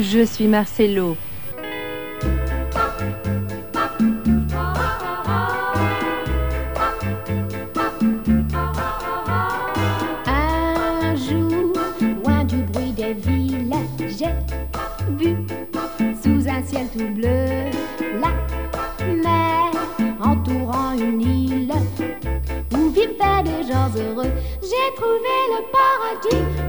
Je suis Marcelo. Un jour, loin du bruit des villes, j'ai vu sous un ciel tout bleu la mer entourant une île où vivaient des gens heureux. J'ai trouvé le paradis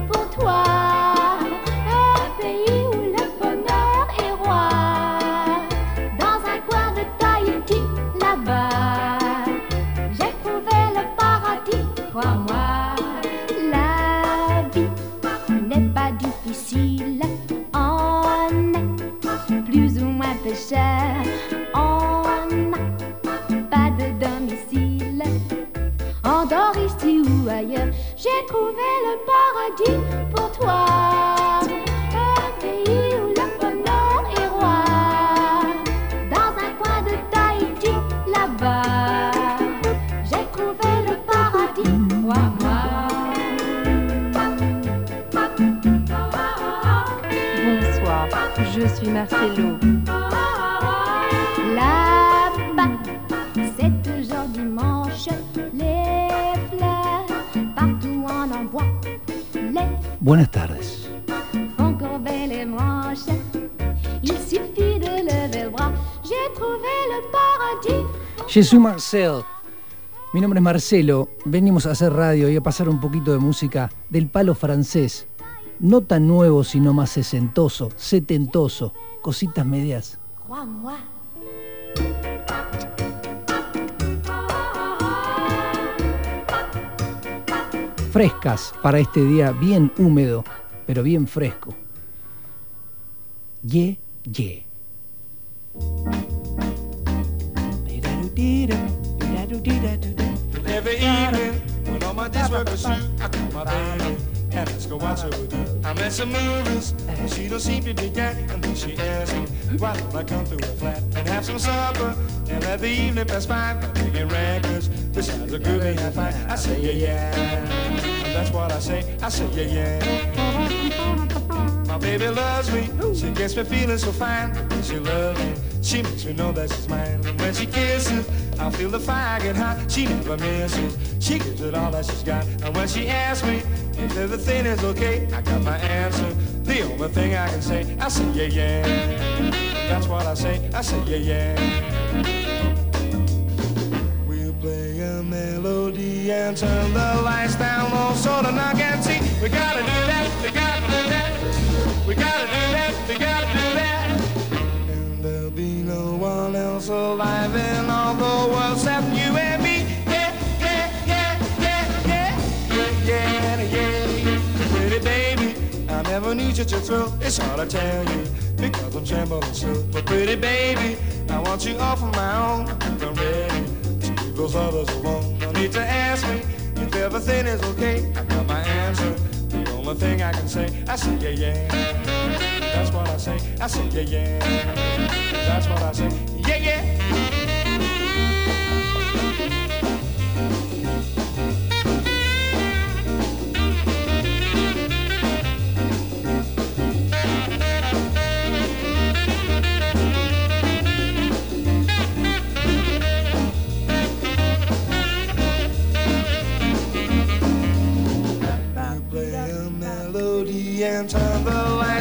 paradis. Je soy Marcel. Mi nombre es Marcelo. Venimos a hacer radio y a pasar un poquito de música del palo francés. No tan nuevo, sino más sesentoso, setentoso. Cositas medias. Frescas para este día bien húmedo, pero bien fresco. Ye, ye. And ask her what's her with you. I met some movies, but she don't seem to be getting. And then she asked me, why don't I come to her flat and have some supper and let the evening pass by by picking records besides a groovy high five. I say yeah yeah, and that's what I say. I say yeah yeah. My baby loves me, she gets me feeling so fine. She loves me, she makes me know that she's mine. And when she kisses, I feel the fire get hot. She never misses, she gives it all that she's got. And when she asks me if everything is okay, I got my answer. The only thing I can say, I say yeah yeah. That's what I say, I say yeah yeah. We'll play a melody and turn the lights down low so the knock can see. We gotta do alive in all the world except you and me. Yeah, yeah, yeah, yeah, yeah, yeah, yeah, yeah. Pretty baby, I never need you to thrill. It's hard to tell you because I'm trembling still. But pretty baby, I want you all for my own. I'm ready to leave those others alone. No need to ask me if everything is okay. I got my answer. The only thing I can say, I say yeah yeah. That's what I say. I say yeah yeah. That's what I say. Yeah, yeah. and turn the light.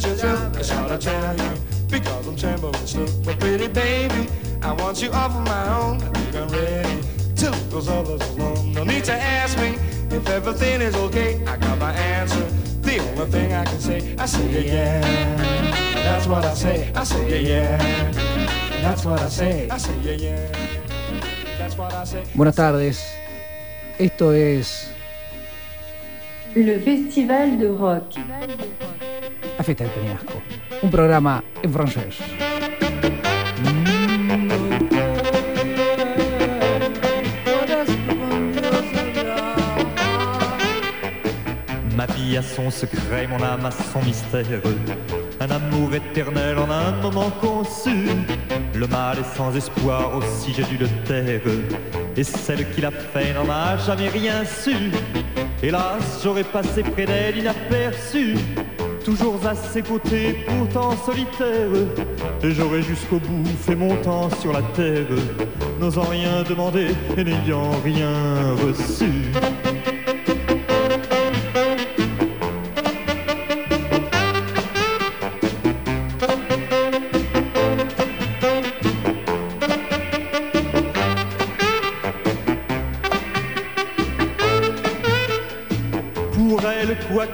That you do. It's hard to tell you because I'm trembling still. But pretty baby, I want you all for my own. I think I'm ready to leave those others alone. No need to ask me if everything is okay. I got my answer. The only thing I can say, I say yeah, yeah. That's what I say. I say yeah, yeah. That's what I say. I say yeah, yeah. That's what I say. Buenas tardes. Esto es Le Festival de Rock. La Fiesta del Peñasco. Un programa en. Ma vie a son secret, mon âme a son mystère. Un amour éternel en un moment conçu. Le mal est sans espoir, aussi j'ai dû le taire. Et celle qui l'a fait n'en a jamais rien su. Hélas, j'aurais passé près d'elle inaperçu. Toujours à ses côtés, pourtant solitaire. Et j'aurais jusqu'au bout fait mon temps sur la terre, n'osant rien demander et n'ayant rien reçu.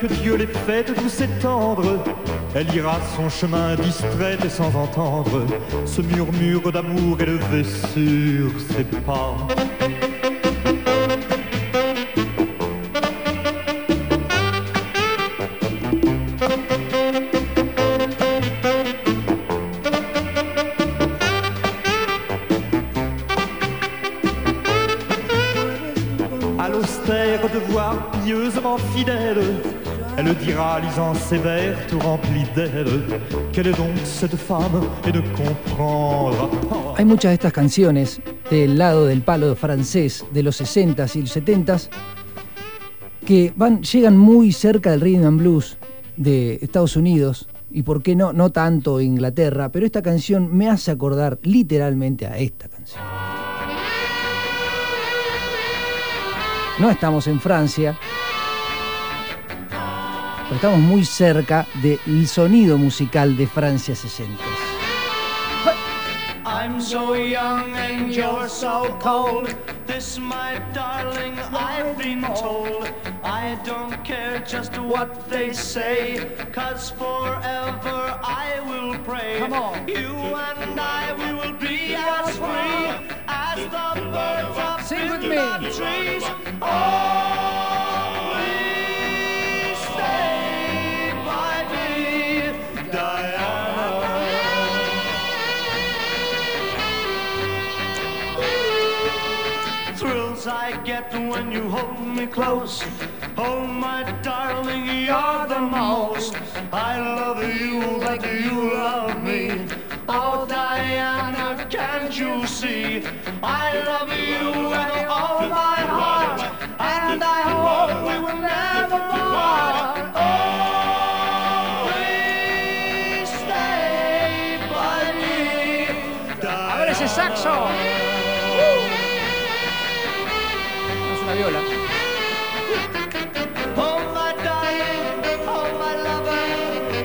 Que Dieu l'ait faite douce et tendre, elle ira son chemin distraite et sans entendre ce murmure d'amour élevé sur ses pas. Elle dira, lisant tout remplis d'elle, quelle est donc cette femme et ne comprendra pas. Hay muchas de estas canciones del lado del palo francés de los 60s y 70s que van, llegan muy cerca del rhythm and blues de Estados Unidos y por qué no, no tanto Inglaterra, pero esta canción me hace acordar literalmente a esta canción. No estamos en Francia, pero estamos muy cerca del sonido musical de Francia 60. I'm so young and you're so cold. This, my darling, I've been told. I don't care just what they say, cause forever I will pray. Come on. You and I, we will be as free as the birds up Sing in the trees. Always when you hold me close. Oh, my darling, you're the most. I love you, but you love me. Oh, Diana, can't you see? I love you with all my heart, and I hope we will never part. Oh, Always stay by me. A ver ese saxo.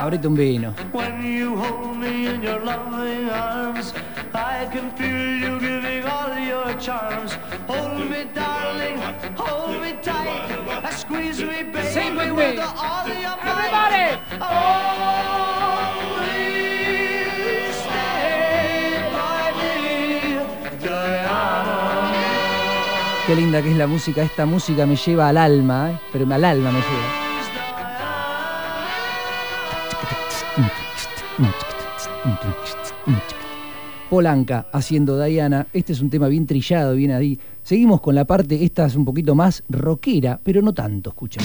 Abrite un vino. When you hold me in your loving arms, I can feel you giving all your charms. Hold me, darling, hold me tight. Squeeze me, baby, Sing with me. Everybody. Qué linda que es la música. Esta música me lleva al alma, ¿eh? pero al alma me lleva. Polanca haciendo Diana. Este es un tema bien trillado, bien ahí. Seguimos con la parte, esta es un poquito más rockera, pero no tanto, escuchen.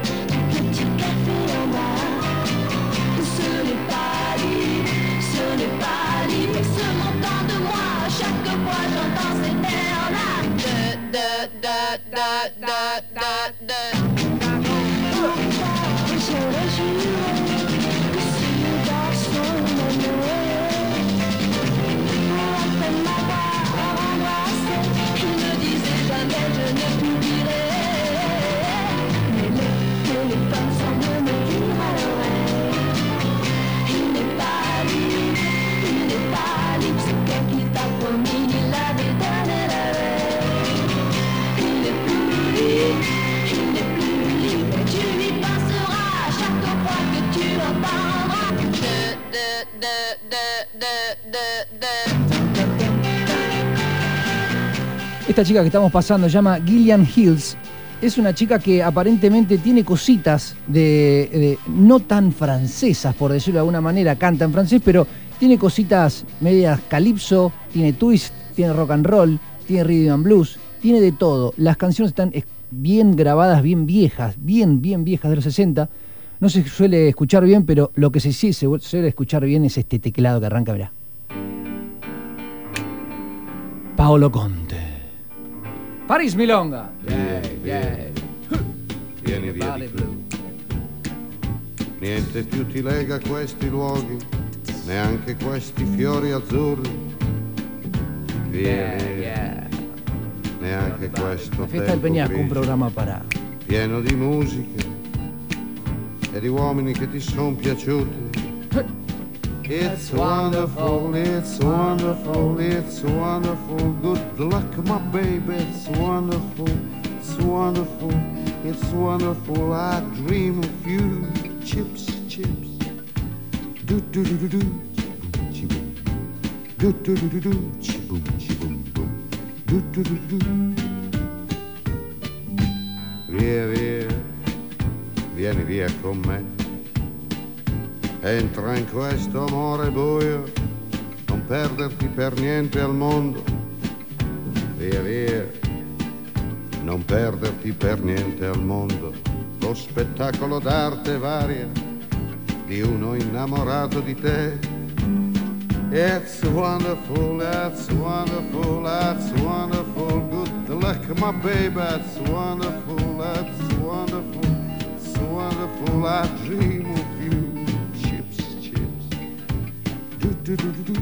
da, da, da, da, da, da. Esta chica que estamos pasando se llama Gillian Hills. Es una chica que aparentemente tiene cositas de, no tan francesas, por decirlo de alguna manera, canta en francés, pero tiene cositas medias calipso, tiene twist, tiene rock and roll, tiene rhythm and blues, tiene de todo. Las canciones están es- bien grabadas, bien viejas, bien, bien viejas de los 60. No se suele escuchar bien, pero lo que sí se suele escuchar bien es este teclado que arranca, verá. Paolo Conte. Paris Milonga. Vieni via di qui. Niente più ti lega questi luoghi, neanche questi fiori azzurri. Via, via. Neanche questo La fiesta del tempo Peñasco, un grigio, programa para pieno di musiche e di uomini che ti sono piaciuti. It's wonderful, it's wonderful, it's wonderful. Good luck, my baby. It's wonderful, it's wonderful, it's wonderful. I dream of you. Chips, chips. Do do do do do. Chi-boom. Do do do do do. Chi-boom, chi-boom, boom. Do do do do do. Via, via, vieni via con me. Entra in questo amore buio, non perderti per niente al mondo. Via, via, non perderti per niente al mondo. Lo spettacolo d'arte varia di uno innamorato di te. It's wonderful, that's wonderful, that's wonderful. Good luck, my baby, that's wonderful, that's wonderful, it's wonderful. I dream Do do do do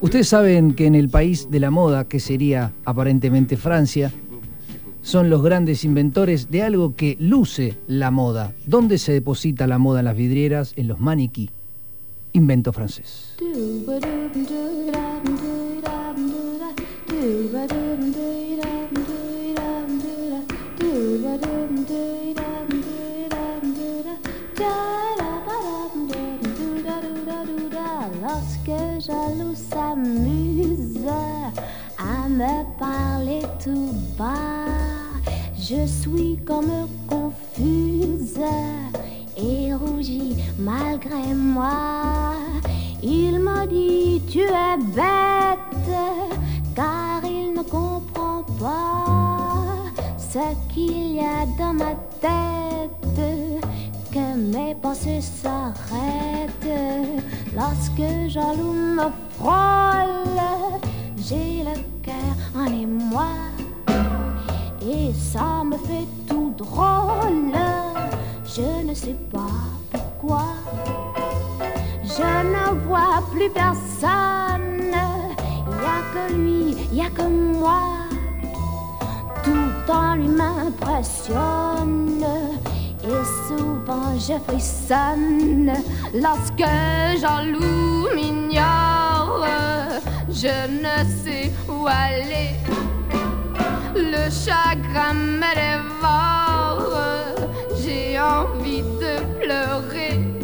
Ustedes saben que en el país de la moda, que sería aparentemente Francia, son los grandes inventores de algo que luce la moda. ¿Dónde se deposita la moda en las vidrieras? En los maniquí. Invento francés. Jaloux s'amuse à me parler tout bas, je suis comme confuse et rougis malgré moi. Il m'a dit tu es bête car il ne comprend pas ce qu'il y a dans ma tête que mes pensées s'arrêtent lorsque jaloux me frôle. J'ai le cœur en émoi et ça me fait tout drôle. Je ne sais pas pourquoi. Je ne vois plus personne. Y a que lui, y a que moi. Tout en lui m'impressionne. Et souvent je frissonne lorsque jaloux m'ignore. Je ne sais où aller. Le chagrin me. J'ai envie de pleurer.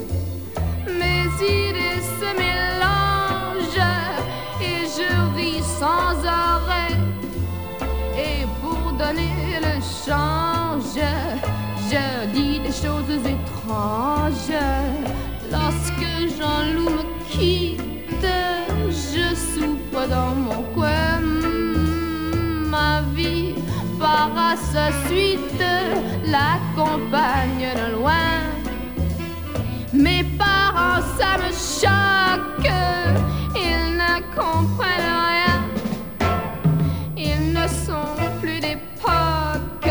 Sa suite l'accompagne de loin. Mes parents, ça me choque, ils ne comprennent rien. Ils ne sont plus d'époque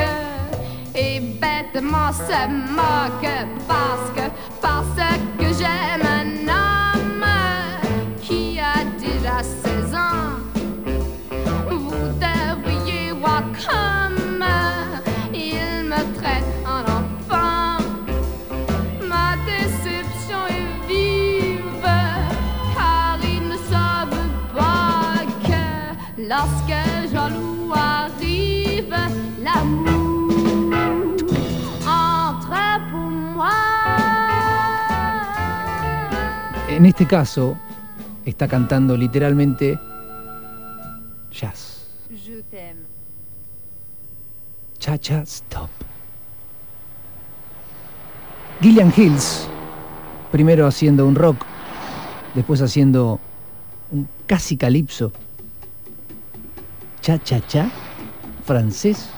et bêtement se moquent parce que, En este caso, está cantando literalmente jazz. Je t'aime. Cha-cha stop. Gillian Hills, primero haciendo un rock, después haciendo un casi calipso. Cha-cha-cha, francés.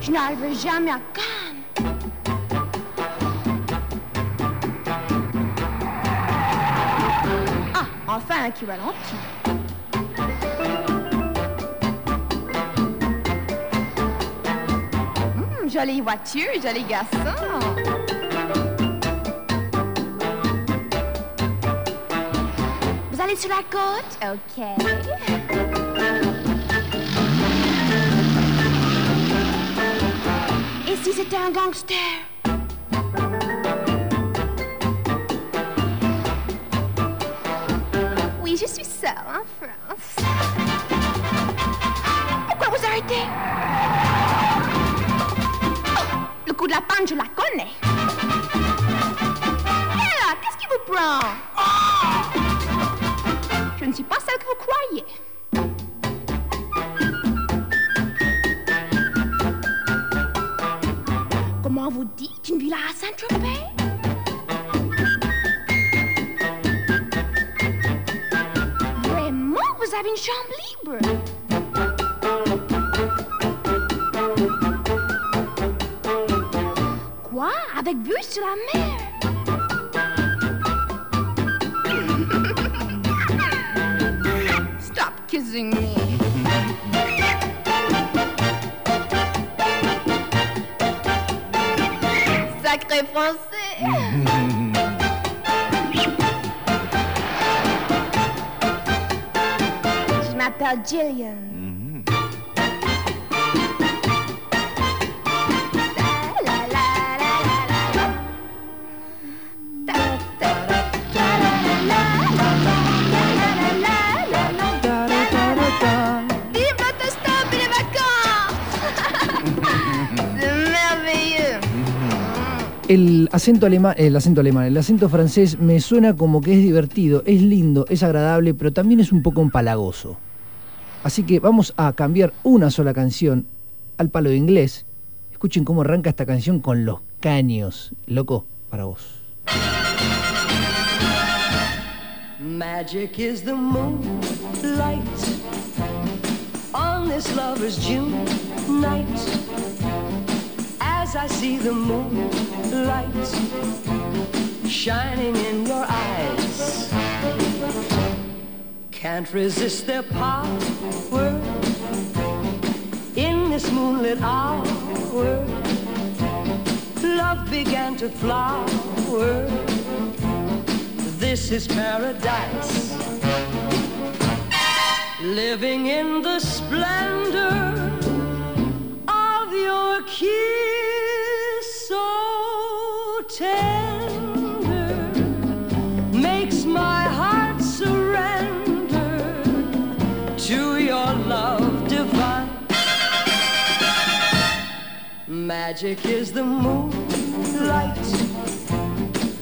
Je n'arriverai jamais à Cannes. Ah, enfin un qui ralentit. Hum, jolie voiture, joli garçon. Allez sur la côte? OK. Et si c'était un gangster? Oui, je suis seule en France. Pourquoi vous arrêtez? Oh, le coup de la panne, je la connais. Hé qu'est-ce qui vous prend? Saint-Tropez? Vraiment, vous avez une chambre libre? Quoi? Avec vue sur la mer? Stop kissing me. Français. Je m'appelle Jillian. El acento alemán, el acento alemán, el acento francés me suena como que es divertido, es lindo, es agradable, pero también es un poco empalagoso. Así que vamos a cambiar una sola canción al palo de inglés. Escuchen cómo arranca esta canción con los caños. Loco, para vos. Magic is the moonlight on this lover's June night. As I see the moonlight shining in your eyes, can't resist their power in this moonlit hour. Love began to flower. This is paradise. Living in the splendor of your kiss, Magic is the moonlight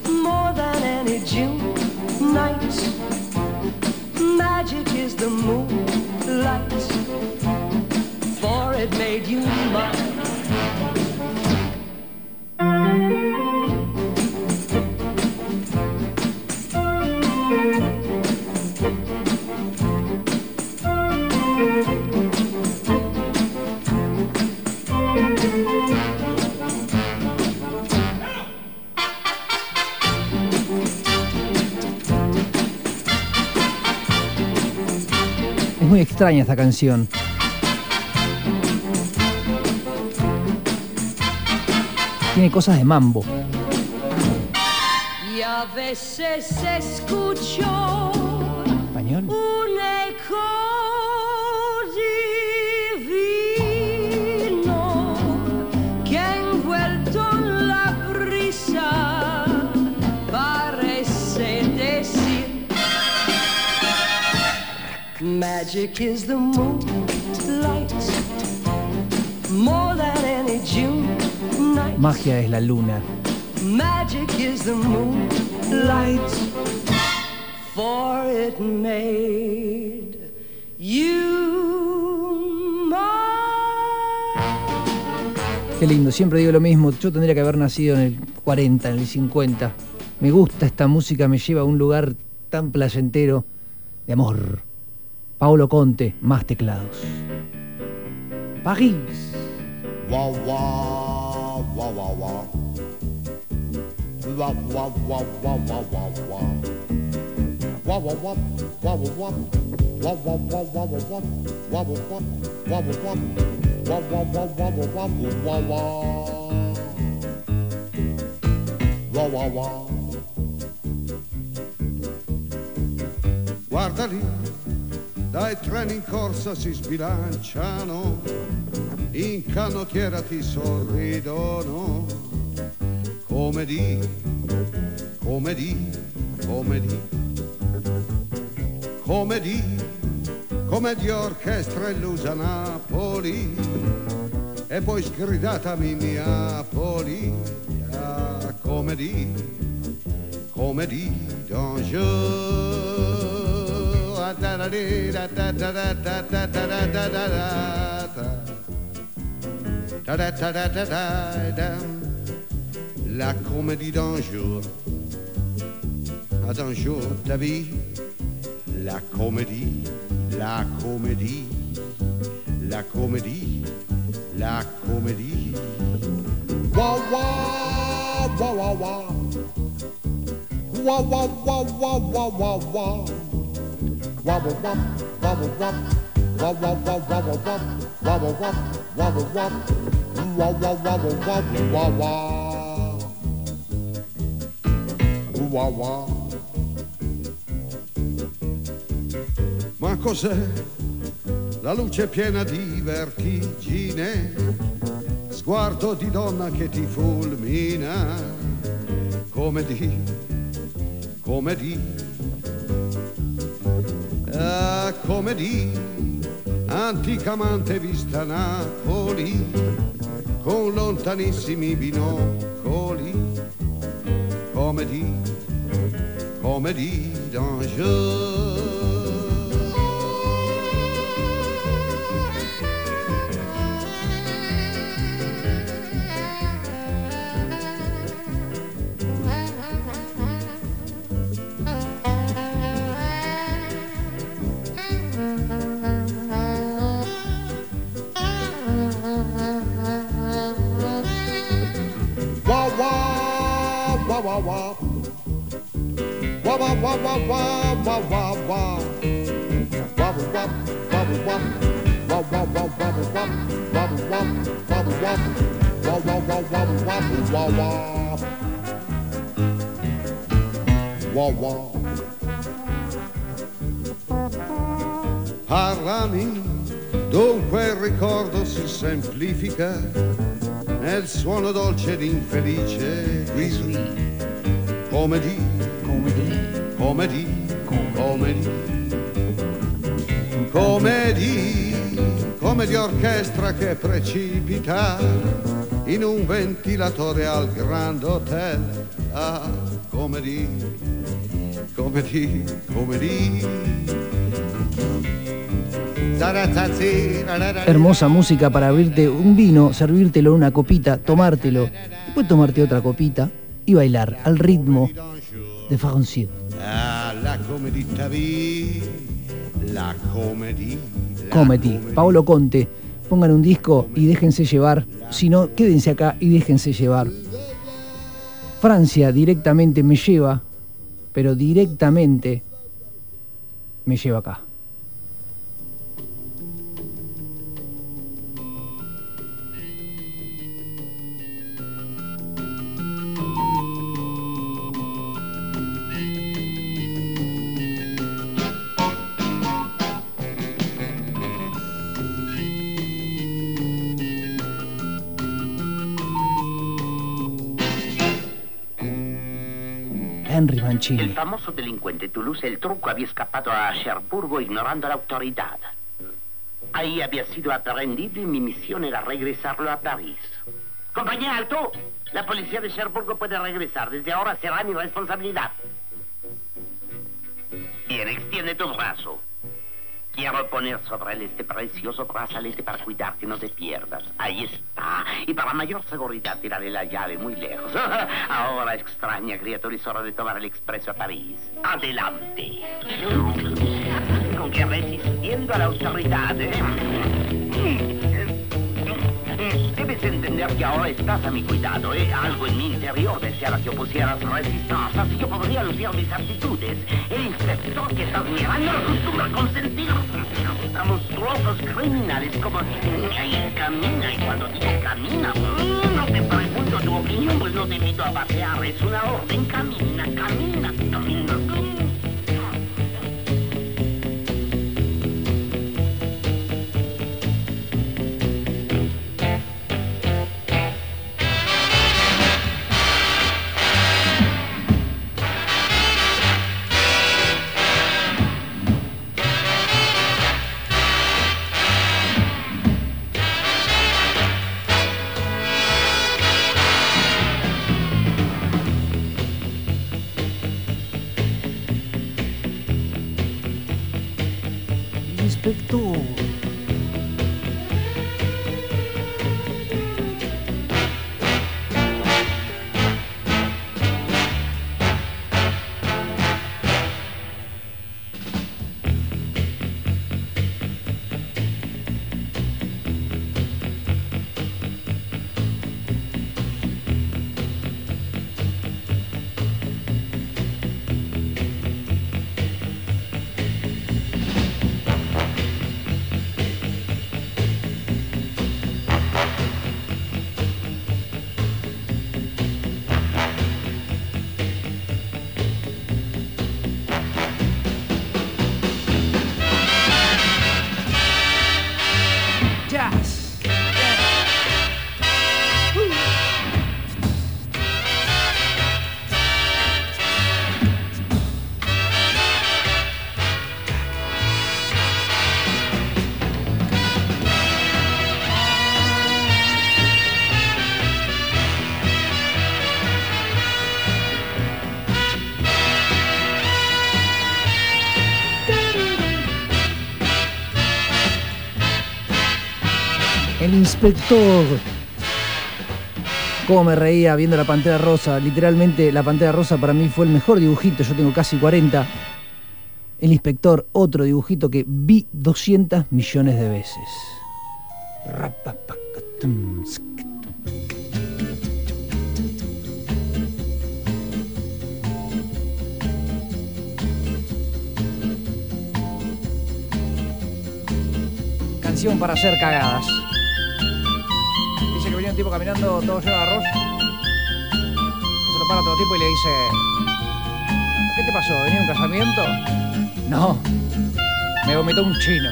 more than any June night. Magic is the moonlight, for it made you mine. Muy extraña esta canción. Tiene cosas de mambo. Y a veces escucho Magic is the moonlight more than any June night. Magia es la luna. Magic is the moonlight, for it made you mine. Qué lindo, siempre digo lo mismo. Yo tendría que haber nacido en el 40, en el 50. Me gusta esta música, me lleva a un lugar tan placentero de amor. Paolo Conte, más teclados. París. Guarda lì dai treni in corsa si sbilanciano, in canottiera ti sorridono, come di, come di, come di, come di, come di orchestra illusa Napoli, e poi sgridatami Napoli, ah, come di, come di, d'Angers. La comédie d'un jour, d'un jour de vie, la comédie, la comédie, la comédie, la comédie. Wa wa wa wa wa wa wa wa wa wobble. Ma cos'è la luce piena di vertigine? Sguardo di donna che ti fulmina, come di, come di ah, come di, anticamente vista Napoli, con lontanissimi binocoli, come di, come di d'Angers. Wah wah wah wah. Wah wah wah wah wah wah wah wah. Wah wah wah wah wah. Wah wah wah wah wah. Wah wah wah wah wah. Wah wah wah wah wah wah. Wah. Parlami, dunque il ricordo si semplifica nel suono dolce ed infelice di di, come di, come di, come di, orchestra che precipita in un ventilatore al Grand Hotel. Ah, come di, come di, come di. Hermosa música para abrirte un vino, servírtelo en una copita, tomártelo, después tomarte otra copita y bailar al ritmo de Francier. Ah, Comedy, Paolo Conte, pongan un disco y déjense llevar, si no, quédense acá y déjense llevar. Francia directamente me lleva, pero directamente me lleva acá. El famoso delincuente Toulouse el truco había escapado a Cherburgo ignorando la autoridad. Ahí había sido aprendido y mi misión era regresarlo a París. Compañía, alto. La policía de Cherburgo puede regresar. Desde ahora será mi responsabilidad. Bien, extiende tu brazo. Quiero poner sobre él este precioso brazalete para cuidar que no te pierdas. Ahí está. Y para mayor seguridad tiraré la llave muy lejos. Ahora, extraña criatura, es hora de tomar el expreso a París. Adelante. Con que resistiendo a la autoridad, ¿eh? Debes entender que ahora estás a mi cuidado, ¿eh? Algo en mi interior deseaba que opusieras resistencia, así yo podría lucir mis aptitudes. El inspector que estás mirando no acostumbra consentir a monstruosos criminales como... Ay, camina, y cuando digo camina, mm, no te pregunto tu opinión, pues no te invito a pasear, es una orden, camina, camina, camina. mm. Inspector. Cómo me reía viendo la Pantera Rosa. Literalmente la Pantera Rosa para mí fue el mejor dibujito. Yo tengo casi 40. El inspector, otro dibujito que vi 200 millones de veces. Canción para hacer cagadas. Un tipo caminando todo lleno de arroz. Se lo para todo tipo y le dice: ¿Qué te pasó? ¿Venía un casamiento? No, me vomitó un chino.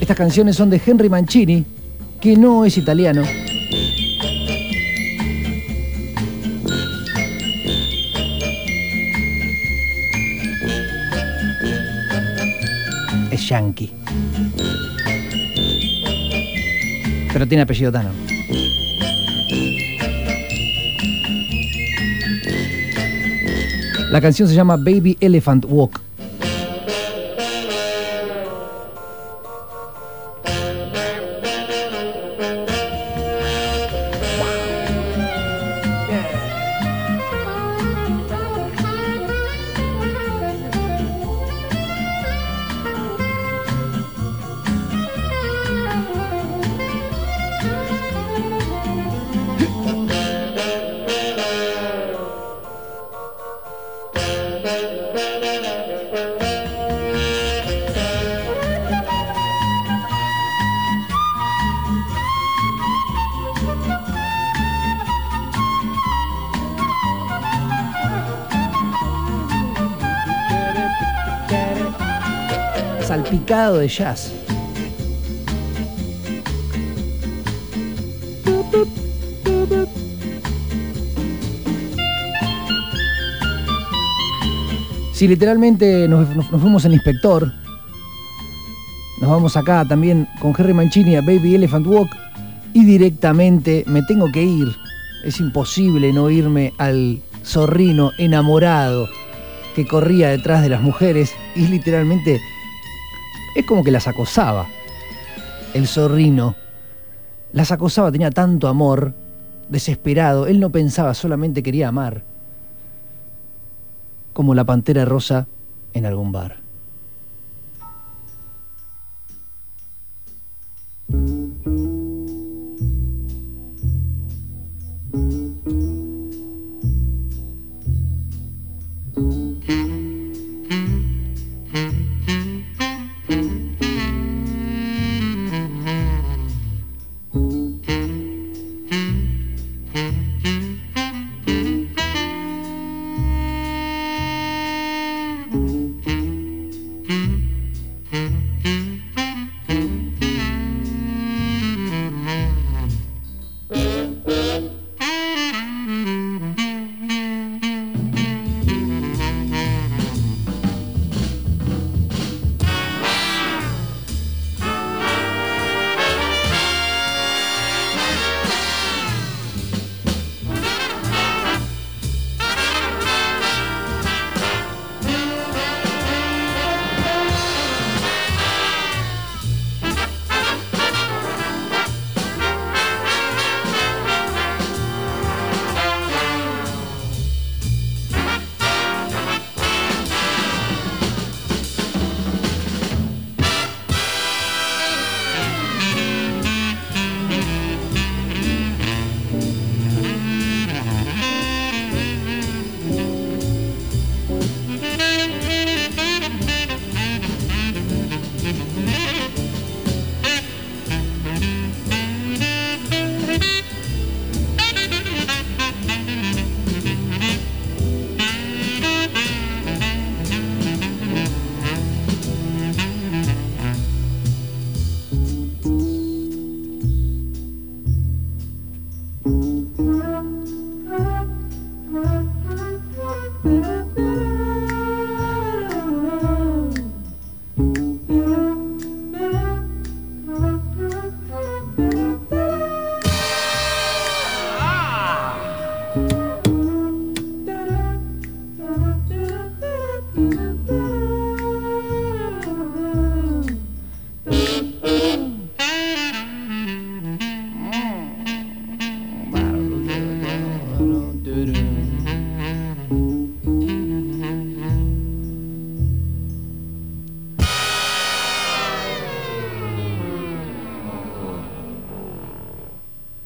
Estas canciones son de Henry Mancini, que no es italiano. Yankee. Pero tiene apellido Tano. La canción se llama Baby Elephant Walk. De jazz. Si literalmente nos, fuimos al inspector, nos vamos acá también con Henry Mancini a Baby Elephant Walk y directamente me tengo que ir. Es imposible no irme al zorrino enamorado que corría detrás de las mujeres y literalmente es como que las acosaba. El zorrino las acosaba, tenía tanto amor, desesperado, él no pensaba, solamente quería amar. Como la pantera rosa en algún bar.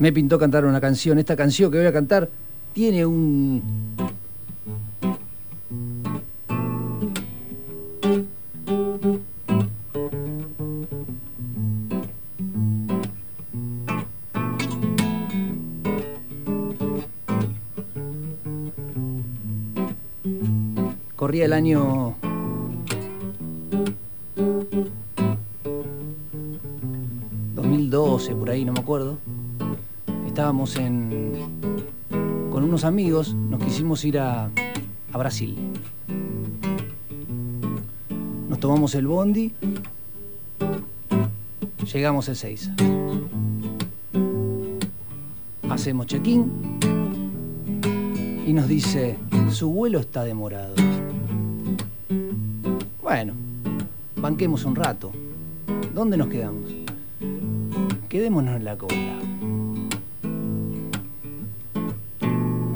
Me pintó cantar una canción. Esta canción que voy a cantar tiene un... Corría el año estábamos en, con unos amigos, nos quisimos ir a, a Brasil. Nos tomamos el bondi Llegamos el 6. Hacemos check-in y nos dice, su vuelo está demorado. Bueno, banquemos un rato. ¿Dónde nos quedamos? Quedémonos en la cola.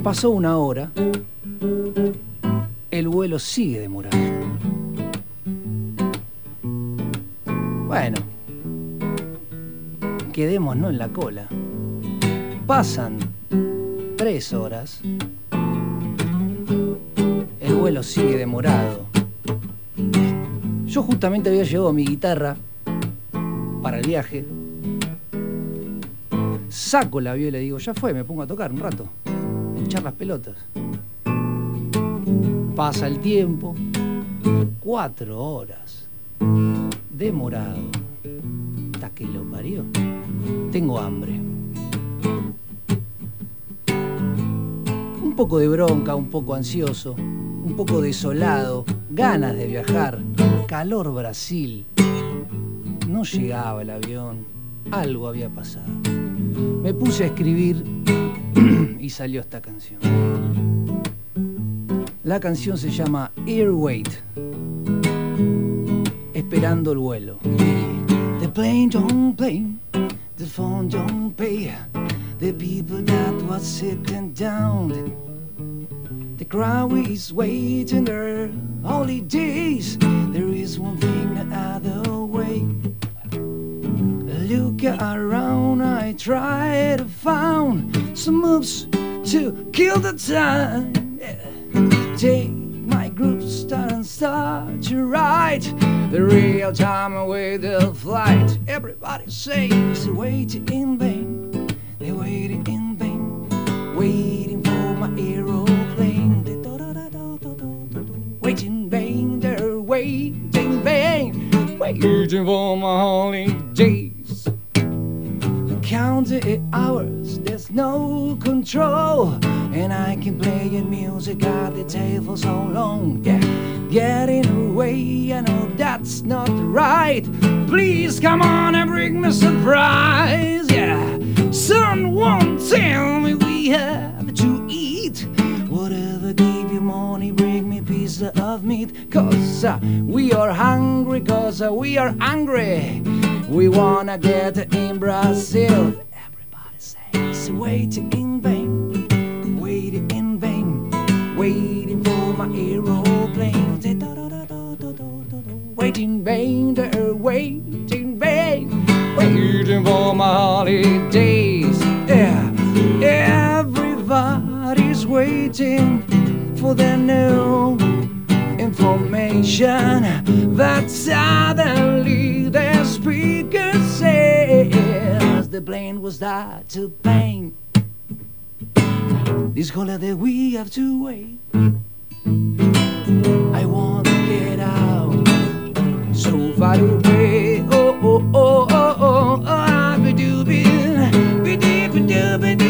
Pasó una hora, el vuelo sigue demorado. Bueno, quedémonos en la cola. Pasan tres horas, el vuelo sigue demorado. Yo justamente había llevado mi guitarra para el viaje. Saco la viola y digo, ya fue, me pongo a tocar un rato echar las pelotas. Pasa el tiempo, cuatro horas, demorado, hasta que lo parió. Tengo hambre. Un poco de bronca, un poco ansioso, un poco desolado, ganas de viajar, calor Brasil. No llegaba el avión, algo había pasado. Me puse a escribir y salió esta canción. La canción se llama Airwait, esperando el vuelo. The plane don't play, the phone don't pay, the people that was sitting down. The crowd is waiting their holidays. There is one thing the other way. Look around, I try to find some moves to kill the time. Yeah. Take my group, start and start to ride the real time away the flight. Everybody says waiting in vain, they waiting in vain, waiting for my aeroplane. They wait in vain, they're waiting in vain, waiting for my holidays. Count the hours, there's no control. And I can play your music at the table so long. Yeah, getting away, I know that's not right. Please come on and bring me surprise. Yeah, someone tell me we have of meat. Cause uh, we are hungry, cause uh, we are angry. We wanna get in Brazil. Everybody says, waiting in vain, waiting in vain, waiting for my aeroplane. Waiting vain, they're waiting vain, waiting for my holidays. Yeah, everybody's waiting for their new information that suddenly the speaker says the plane was that to pain. This holiday we have to wait. I want to get out so far away. Oh oh oh oh oh. Ah, be do be be do be do be do do be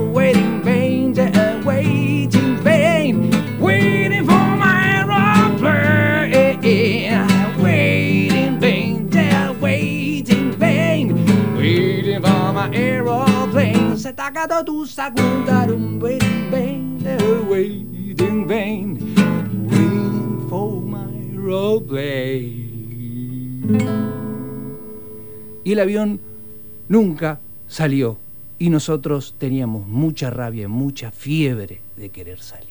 Y el avión nunca salió. Y nosotros teníamos mucha rabia, mucha fiebre de querer salir.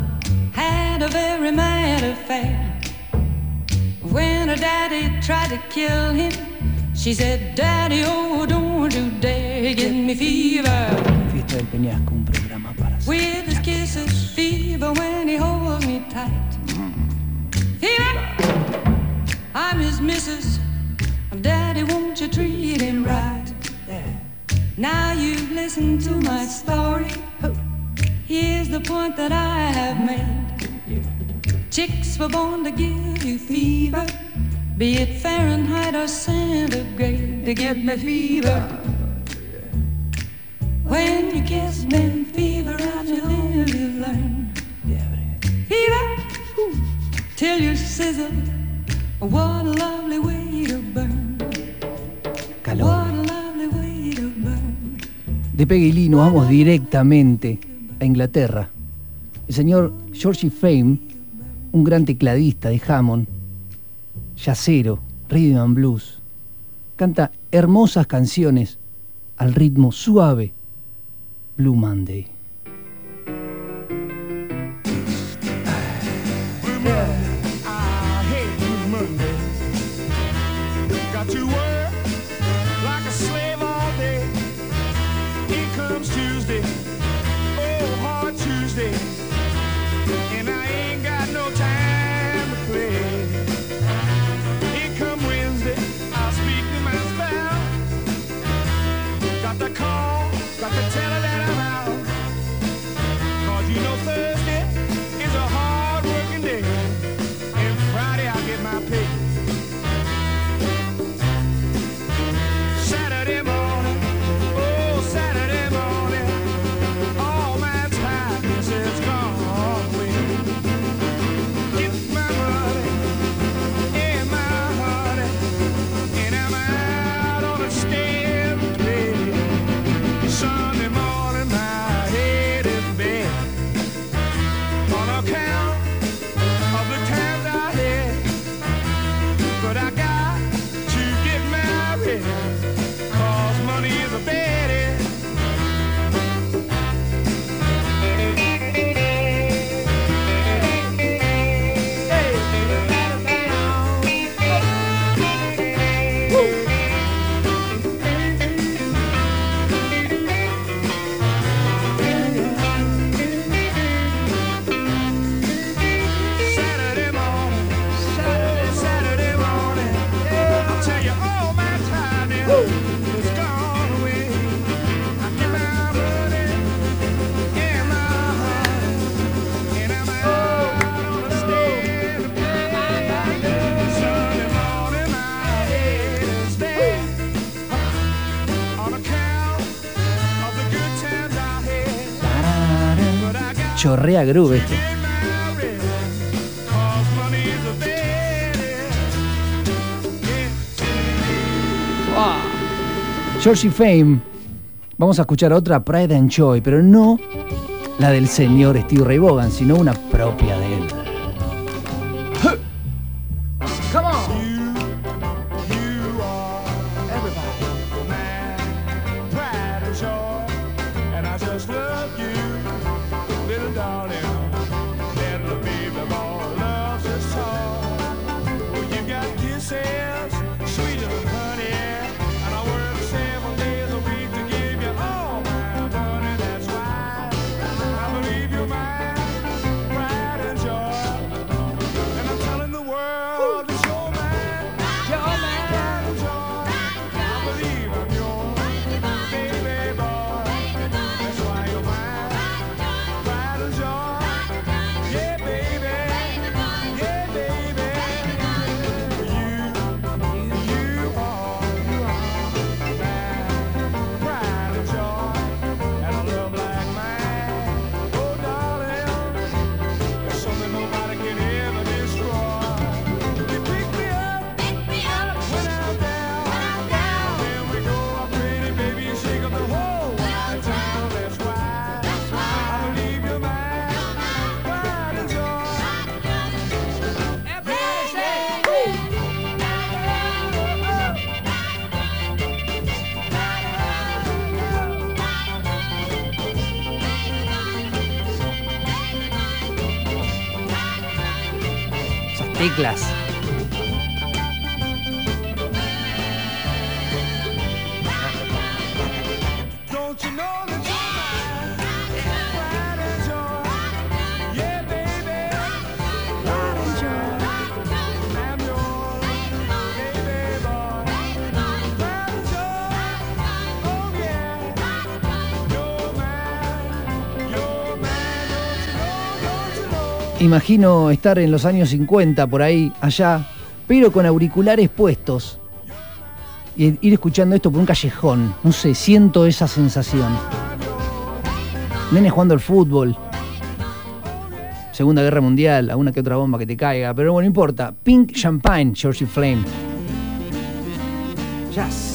had a very mad affair. When her daddy tried to kill him, she said, Daddy, oh, don't you dare give me fever. Fiesta del Peñasco, un programa para With his kisses, fever when he holds me tight. Fever, I'm his missus. Daddy, won't you treat him right? Now you've listened to my story. Here's the point that I have made. Chicks were born to give you fever, be it Fahrenheit or centigrade, to give me fever. When you kiss me, fever, out you live, you learn. Fever, till you sizzle. What a lovely way to burn. calor. What a lovely way to burn. De Peggy Lee nos vamos directamente a Inglaterra. El señor Georgie Fame, un gran tecladista de Hammond, yacero, rhythm and blues, canta hermosas canciones al ritmo suave, Blue Monday. chorrea groove esto. Wow. Georgie Fame. Vamos a escuchar otra Pride and Joy, pero no la del señor Steve Ray Vaughan, sino una propia de él. imagino estar en los años 50, por ahí, allá, pero con auriculares puestos. Y ir escuchando esto por un callejón. No sé, siento esa sensación. Nene jugando al fútbol. Segunda Guerra Mundial, alguna que otra bomba que te caiga, pero bueno, no importa. Pink Champagne, Georgie Flame. Jazz.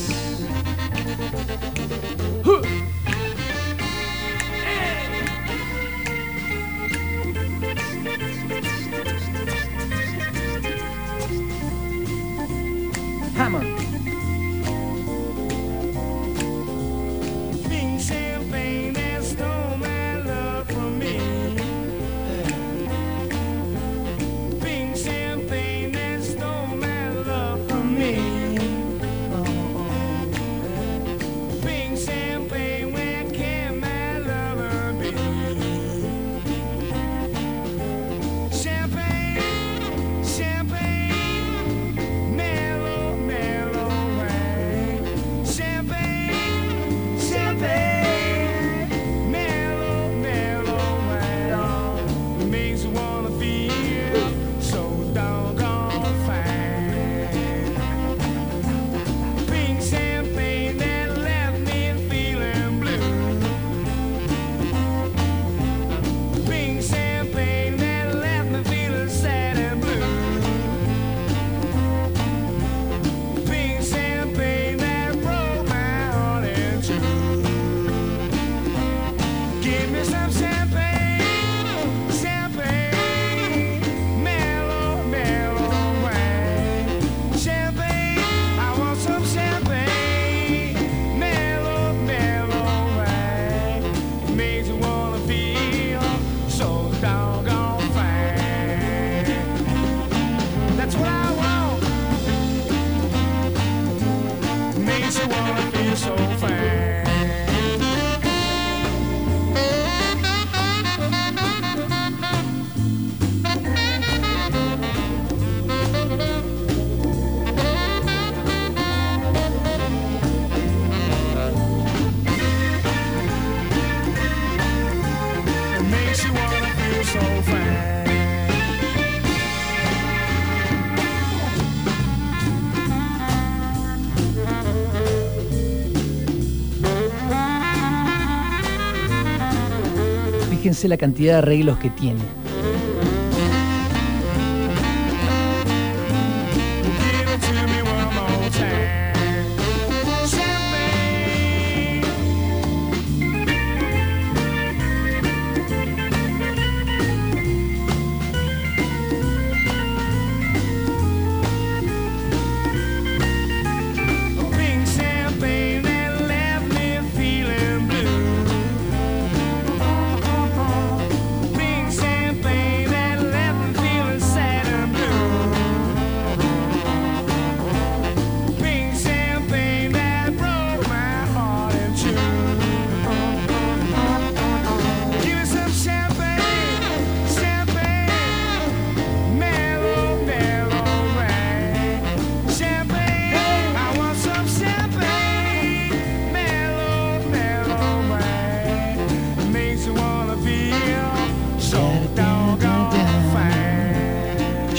la cantidad de arreglos que tiene.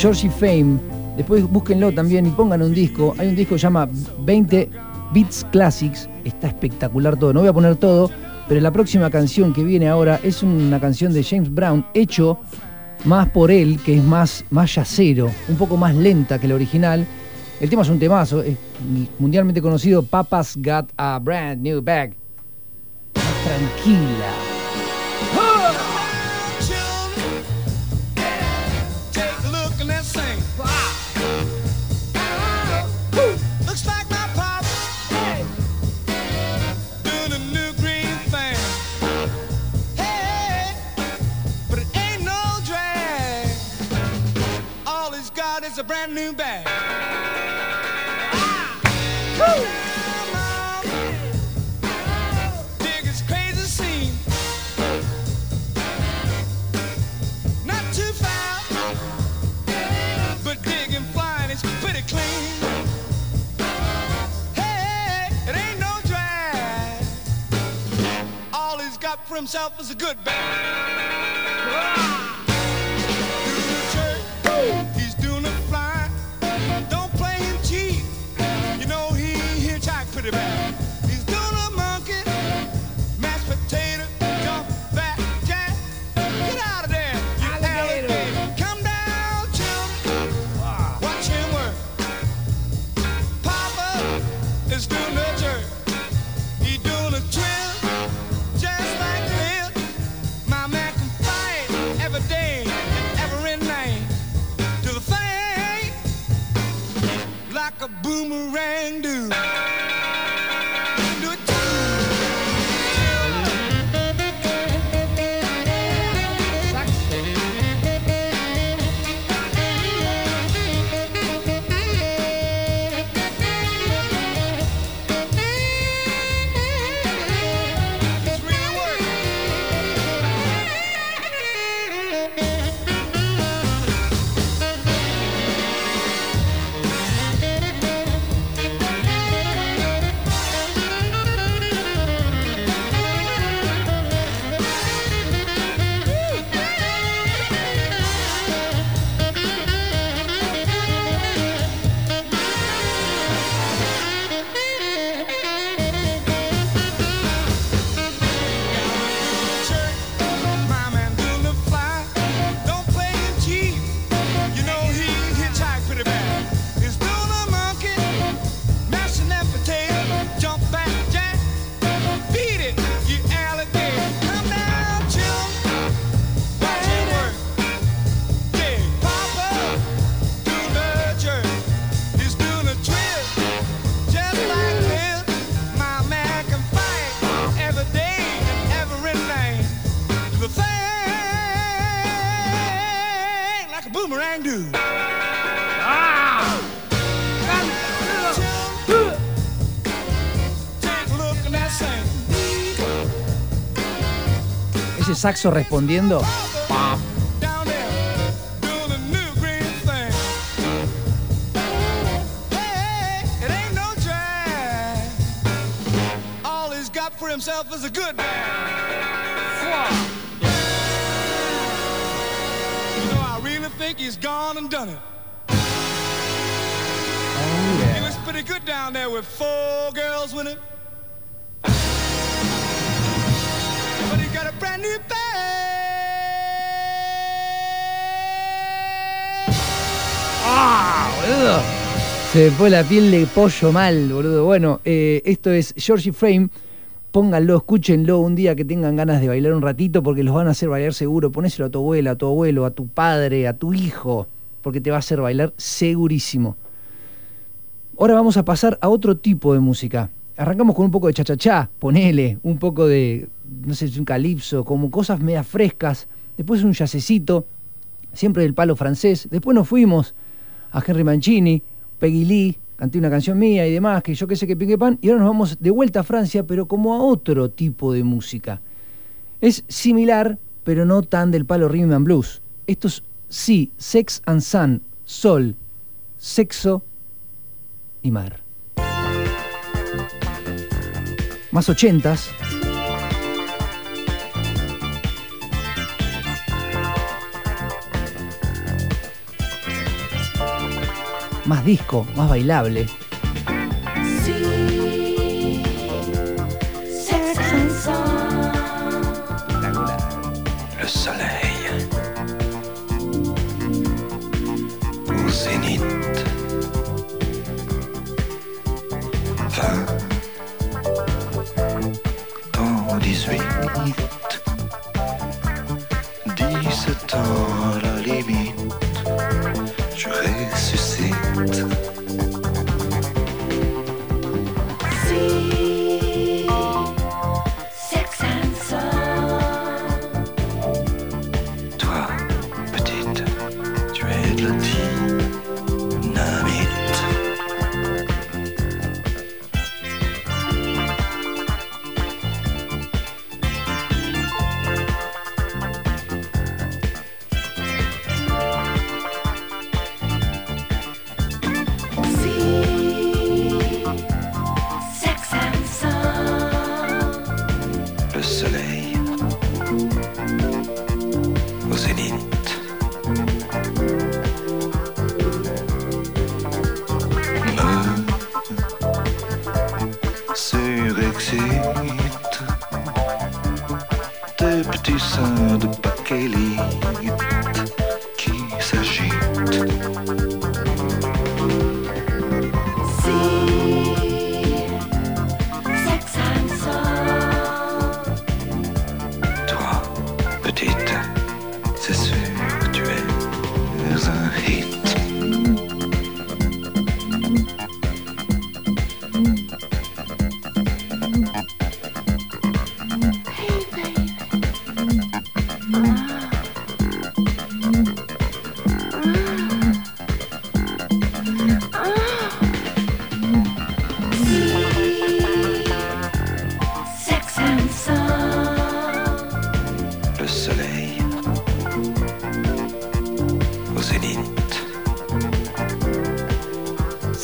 Georgie Fame. Después búsquenlo también y pongan un disco. Hay un disco que se llama 20 Beats Classics. Está espectacular todo. No voy a poner todo, pero la próxima canción que viene ahora es una canción de James Brown hecho más por él, que es más, más yacero, un poco más lenta que el original. El tema es un temazo, es mundialmente conocido, Papa's Got a Brand New Bag. Tranquila. Take a brand new bag. For himself is a good bag. Boomerang do. Saxo respondiendo. Se me fue la piel de pollo mal, boludo. Bueno, eh, esto es Georgie Frame. Pónganlo, escúchenlo un día que tengan ganas de bailar un ratito porque los van a hacer bailar seguro. Ponéselo a tu abuela, a tu abuelo, a tu padre, a tu hijo, porque te va a hacer bailar segurísimo. Ahora vamos a pasar a otro tipo de música. Arrancamos con un poco de cha-cha-cha, ponele, un poco de, no sé, un calipso, como cosas media frescas. Después un yacecito, siempre del palo francés. Después nos fuimos a Henry Mancini, Peggy Lee, canté una canción mía y demás, que yo qué sé que pique pan. Y ahora nos vamos de vuelta a Francia, pero como a otro tipo de música. Es similar, pero no tan del palo rhythm and blues. Esto es sí, Sex and Sun, sol, sexo y mar. Más ochentas. Más disco, más bailable. Le soleil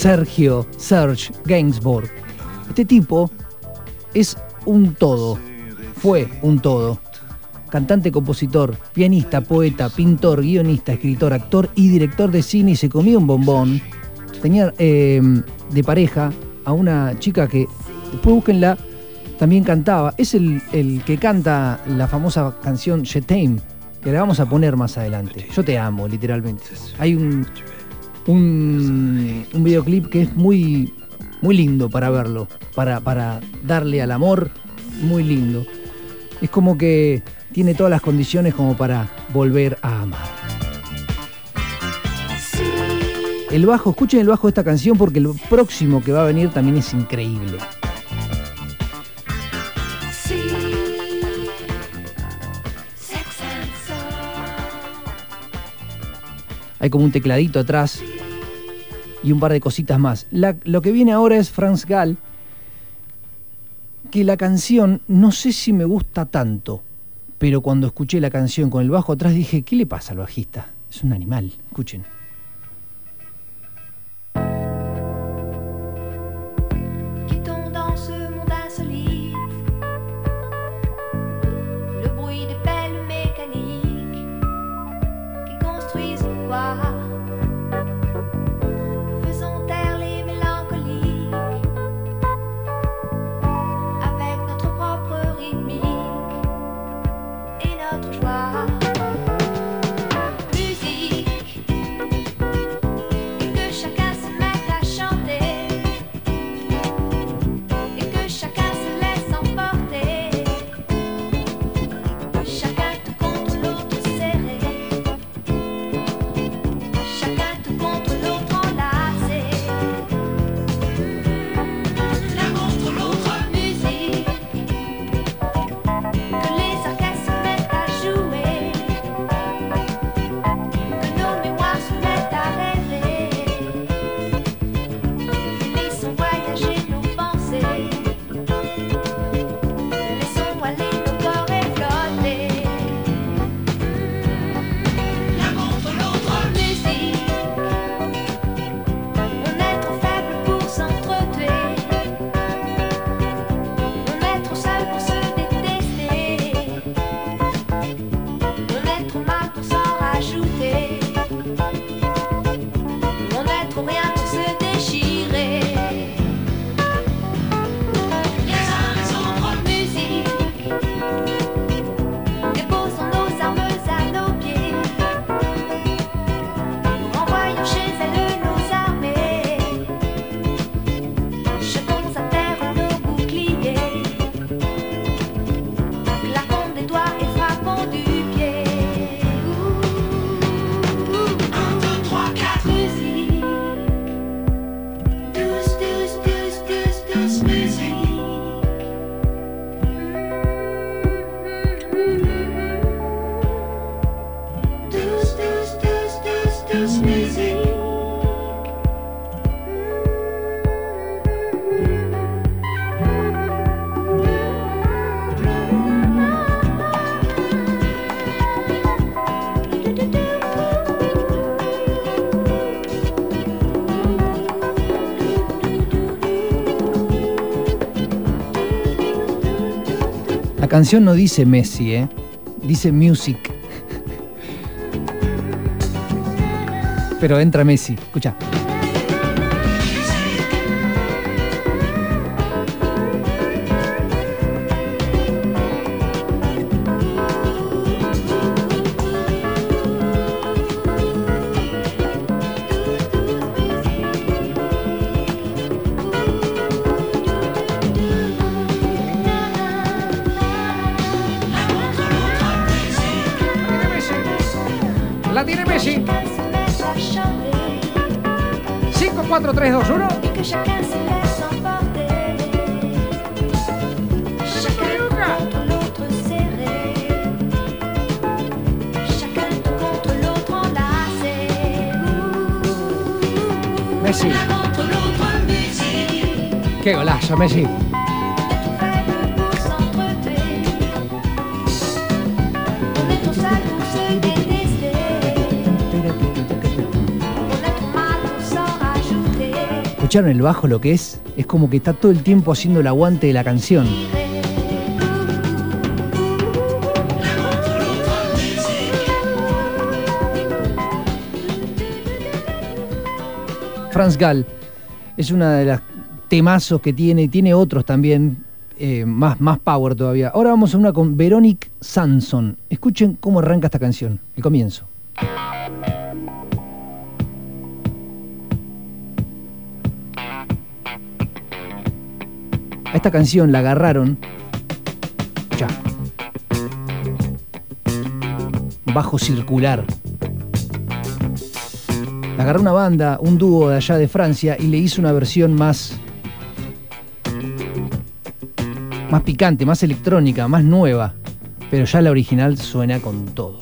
Sergio Serge Gainsbourg. Este tipo es un todo, fue un todo. Cantante, compositor, pianista, poeta, pintor, guionista, escritor, actor y director de cine y se comió un bombón. Tenía eh, de pareja a una chica que, después búsquenla, también cantaba. Es el, el que canta la famosa canción Je t'aime, que la vamos a poner más adelante. Yo te amo, literalmente. Hay un, un, un videoclip que es muy, muy lindo para verlo, para, para darle al amor, muy lindo. Es como que tiene todas las condiciones como para volver a amar. El bajo, escuchen el bajo de esta canción porque el próximo que va a venir también es increíble. Hay como un tecladito atrás y un par de cositas más. Lo que viene ahora es Franz Gall, que la canción no sé si me gusta tanto, pero cuando escuché la canción con el bajo atrás dije, ¿qué le pasa al bajista? Es un animal, escuchen. Canción no dice Messi, ¿eh? Dice Music. Pero entra Messi, escucha. ¿Escucharon el bajo lo que es? Es como que está todo el tiempo haciendo el aguante de la canción. Franz Gall es una de las temazos que tiene, tiene otros también, eh, más, más power todavía. Ahora vamos a una con Veronique Sanson. Escuchen cómo arranca esta canción, el comienzo. A esta canción la agarraron. Ya. Bajo circular. La agarró una banda, un dúo de allá de Francia y le hizo una versión más. Más picante, más electrónica, más nueva. Pero ya la original suena con todo.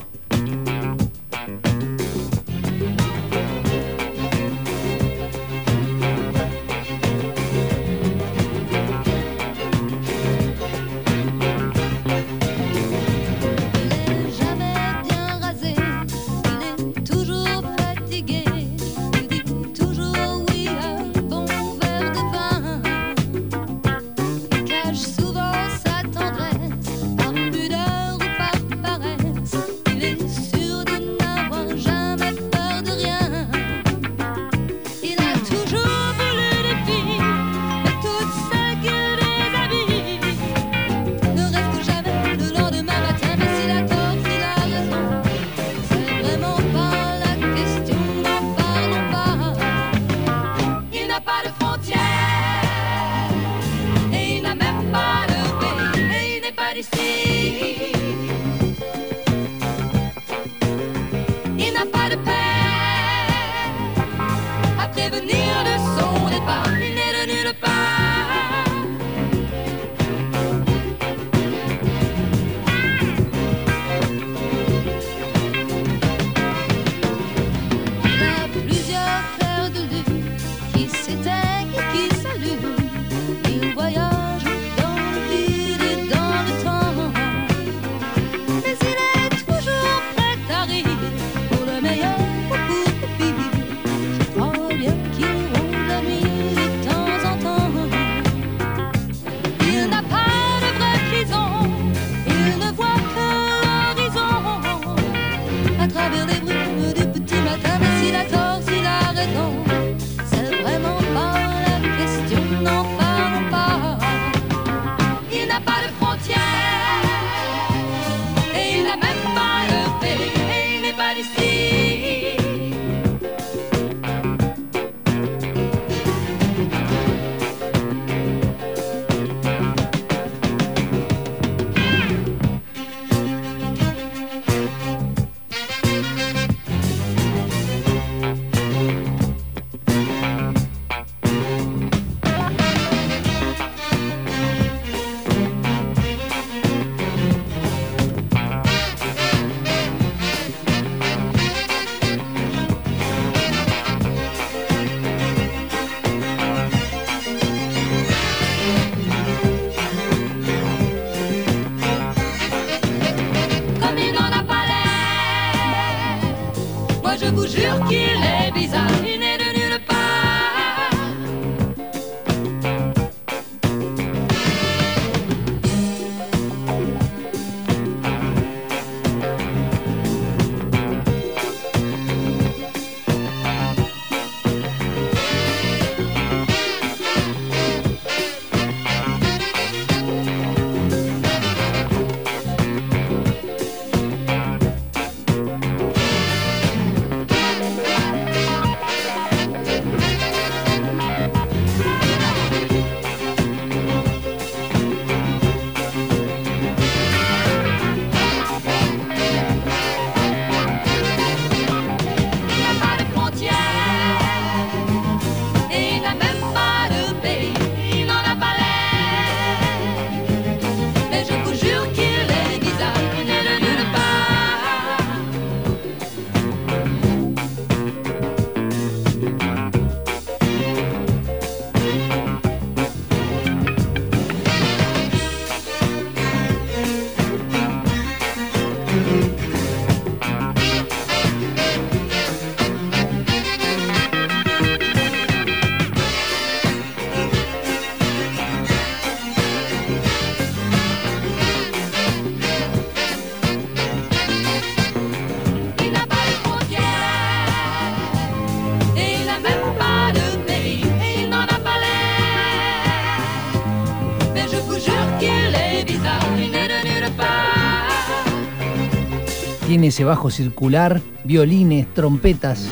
Tiene ese bajo circular, violines, trompetas.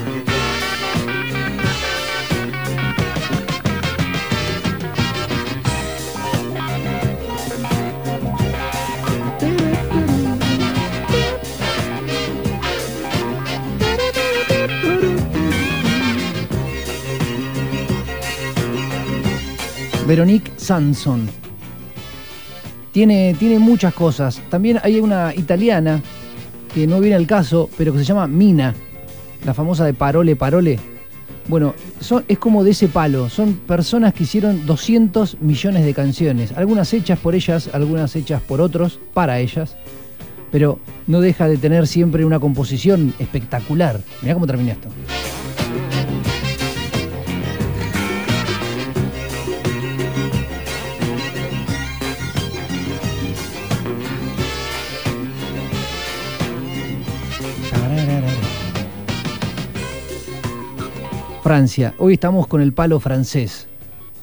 Veronique Sanson. Tiene, tiene muchas cosas. También hay una italiana que no viene al caso, pero que se llama Mina, la famosa de Parole Parole. Bueno, son, es como de ese palo. Son personas que hicieron 200 millones de canciones. Algunas hechas por ellas, algunas hechas por otros, para ellas. Pero no deja de tener siempre una composición espectacular. Mirá cómo termina esto. Francia. Hoy estamos con el palo francés.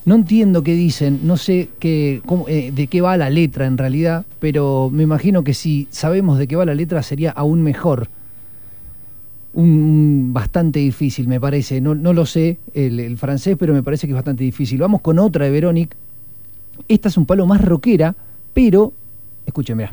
No entiendo qué dicen, no sé qué, eh, de qué va la letra en realidad, pero me imagino que si sabemos de qué va la letra sería aún mejor. Un, bastante difícil, me parece. No, no lo sé el, francés, pero me parece que es bastante difícil. Vamos con otra de Veronic. Esta es un palo más rockera, pero. Escuchen, mirá.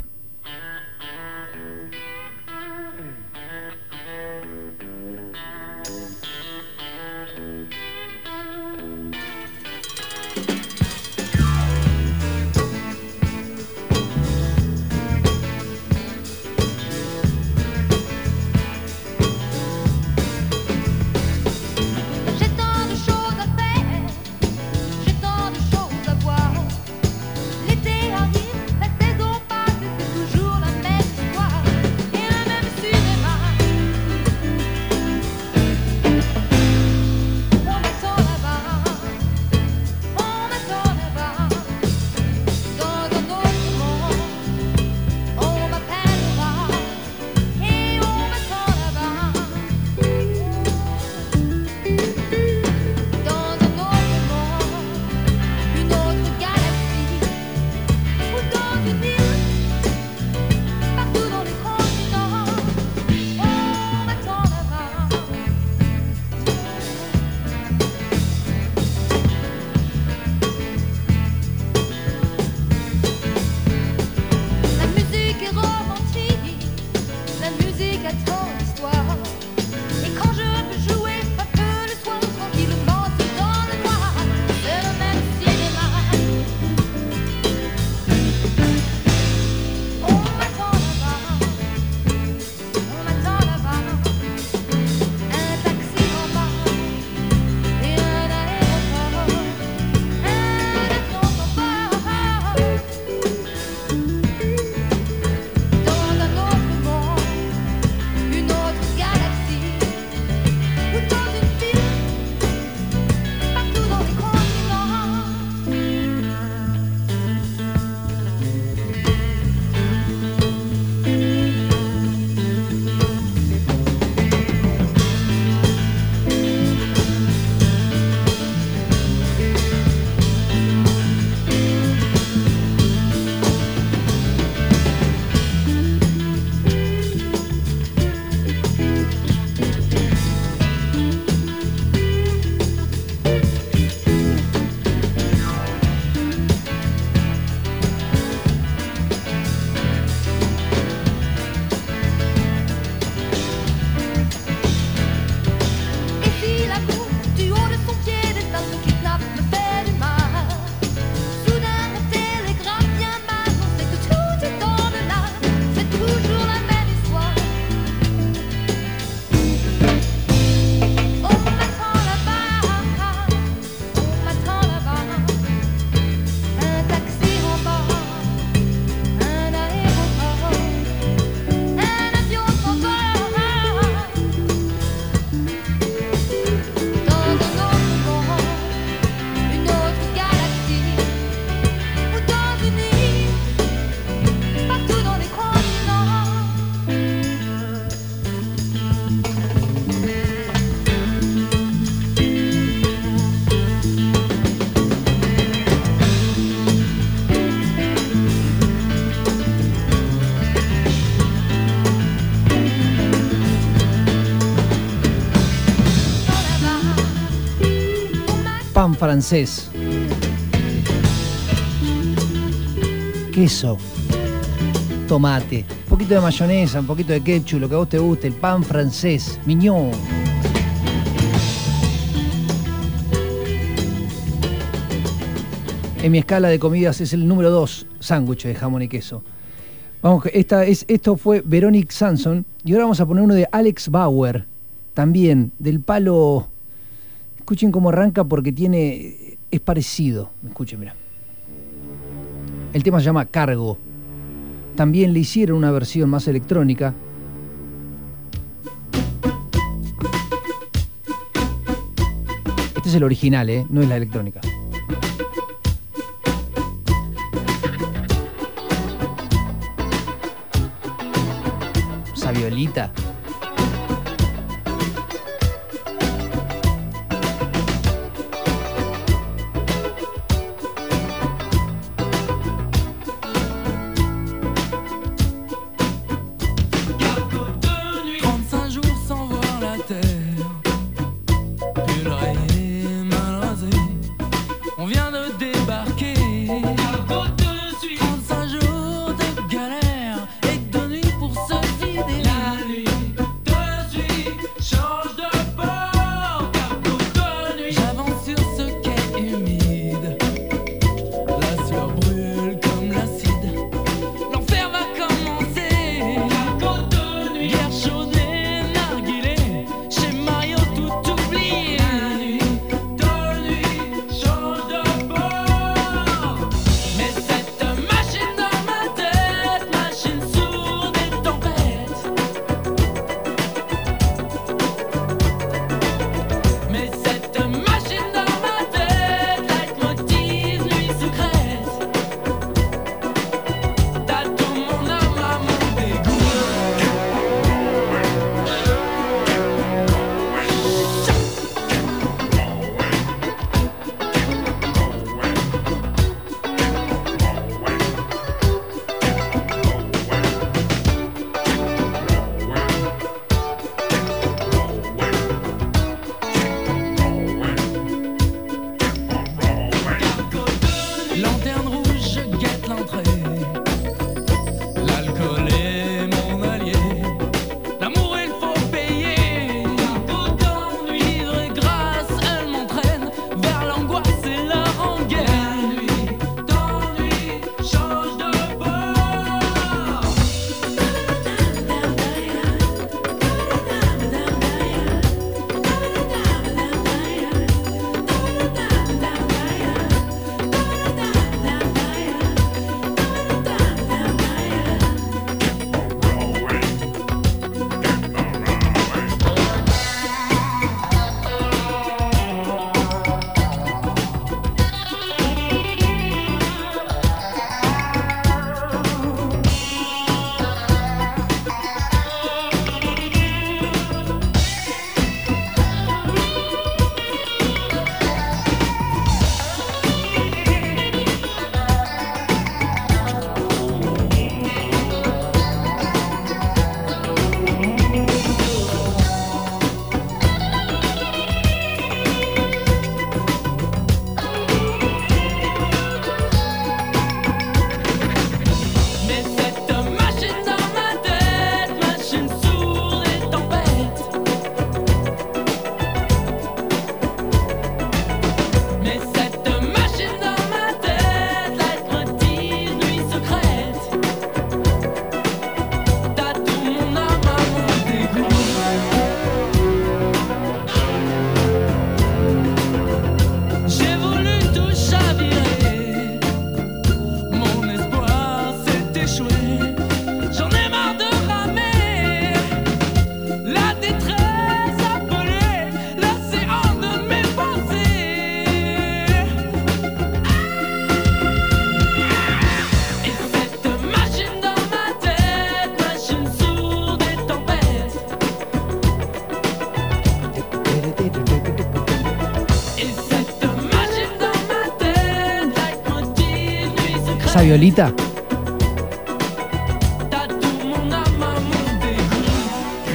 pan francés, queso, tomate, un poquito de mayonesa, un poquito de ketchup, lo que a vos te guste, el pan francés, miñón. En mi escala de comidas es el número 2, sándwich de jamón y queso. Vamos, esta es, esto fue Veronique Sanson y ahora vamos a poner uno de Alex Bauer, también del palo Escuchen cómo arranca porque tiene. es parecido. Escuchen, mira. El tema se llama Cargo. También le hicieron una versión más electrónica. Este es el original, ¿eh? no es la electrónica. Esa violita.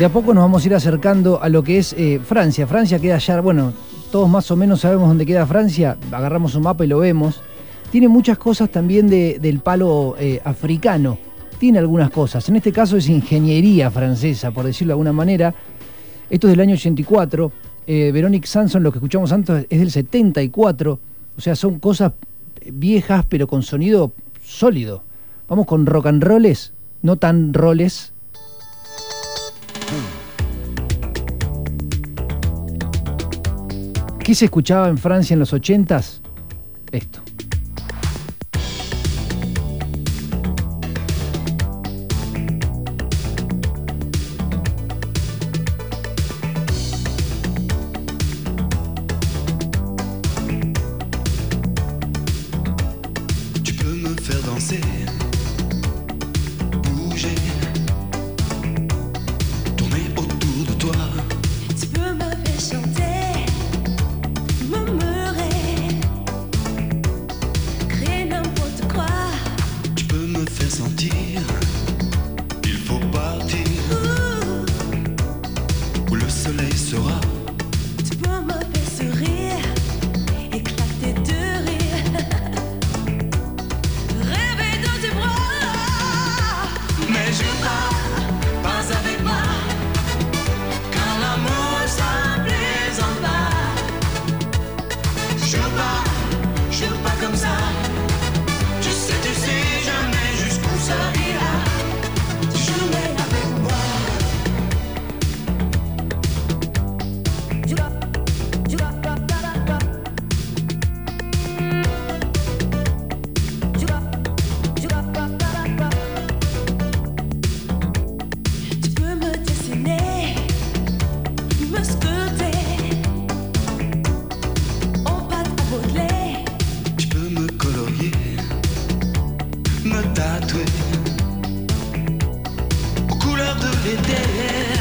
De a poco nos vamos a ir acercando a lo que es eh, Francia. Francia queda ya, bueno, todos más o menos sabemos dónde queda Francia, agarramos un mapa y lo vemos. Tiene muchas cosas también del palo eh, africano, tiene algunas cosas. En este caso es ingeniería francesa, por decirlo de alguna manera. Esto es del año 84. Eh, Veronique Sanson, lo que escuchamos antes, es del 74. O sea, son cosas eh, viejas, pero con sonido sólido. Vamos con rock and rolls, no tan roles. ¿Qué se escuchaba en Francia en los 80s? Esto. tatoué aux couleurs de l'éther.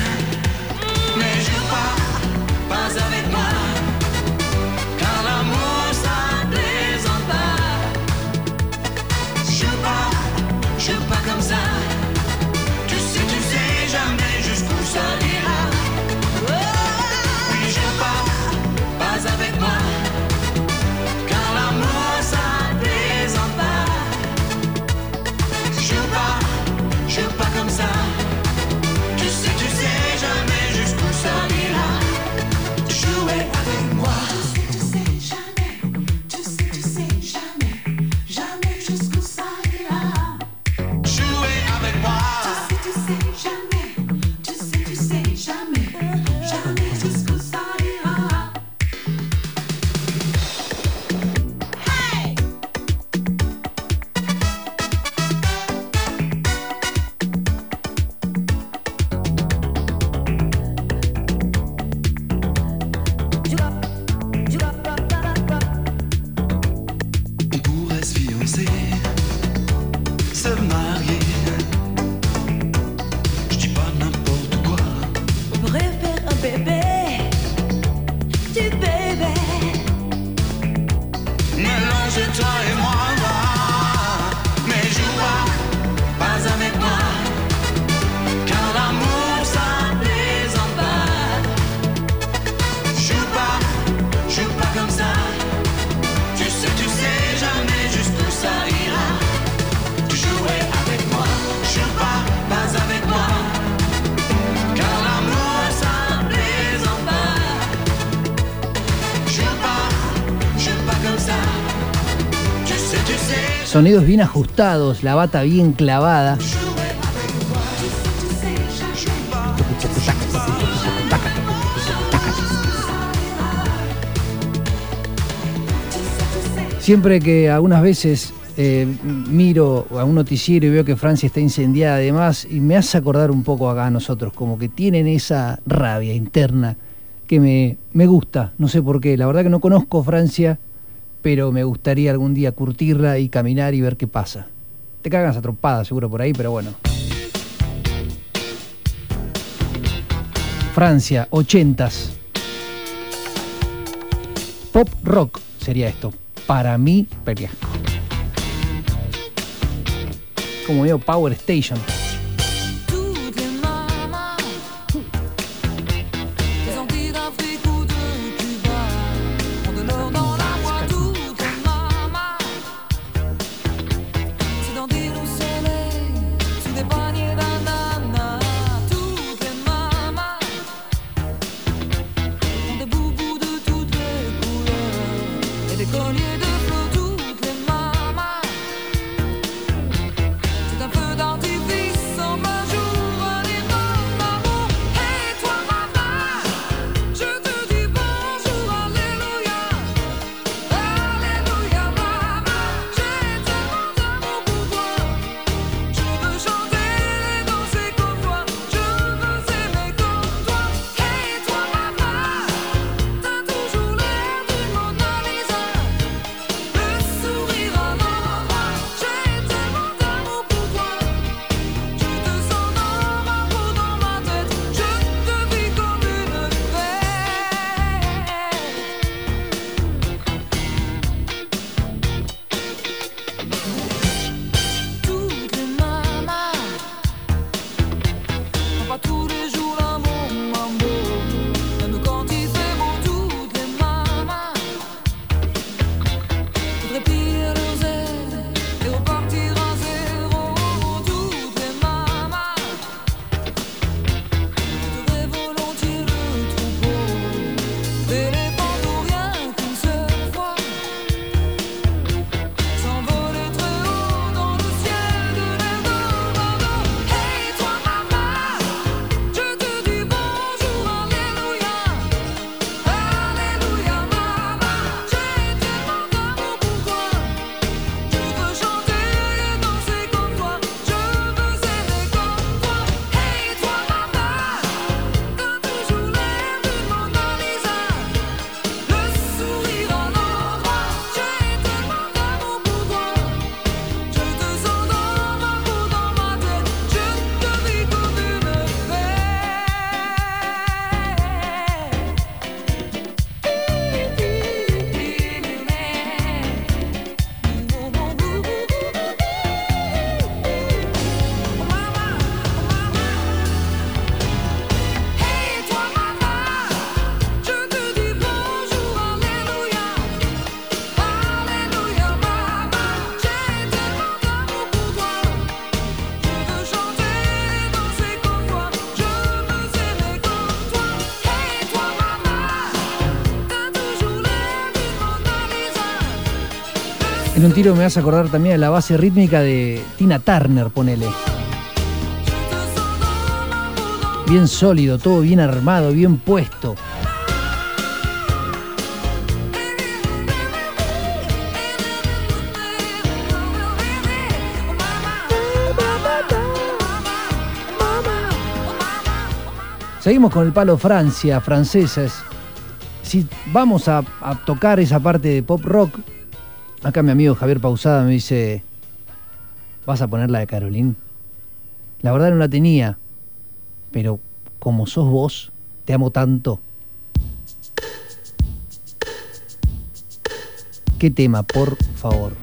Sonidos bien ajustados, la bata bien clavada. Siempre que algunas veces eh, miro a un noticiero y veo que Francia está incendiada además, y me hace acordar un poco acá a nosotros, como que tienen esa rabia interna que me, me gusta, no sé por qué, la verdad que no conozco Francia, pero me gustaría algún día curtirla y caminar y ver qué pasa. Te cagas a trompadas seguro por ahí, pero bueno. Francia, 80s. Pop rock sería esto. Para mí, Periasco. Como digo, Power Station. un tiro me vas a acordar también de la base rítmica de Tina Turner, ponele. Bien sólido, todo bien armado, bien puesto. Seguimos con el palo Francia, franceses. Si vamos a tocar esa parte de pop rock, Acá mi amigo Javier Pausada me dice, ¿vas a poner la de Carolín? La verdad no la tenía, pero como sos vos, te amo tanto. ¿Qué tema, por favor?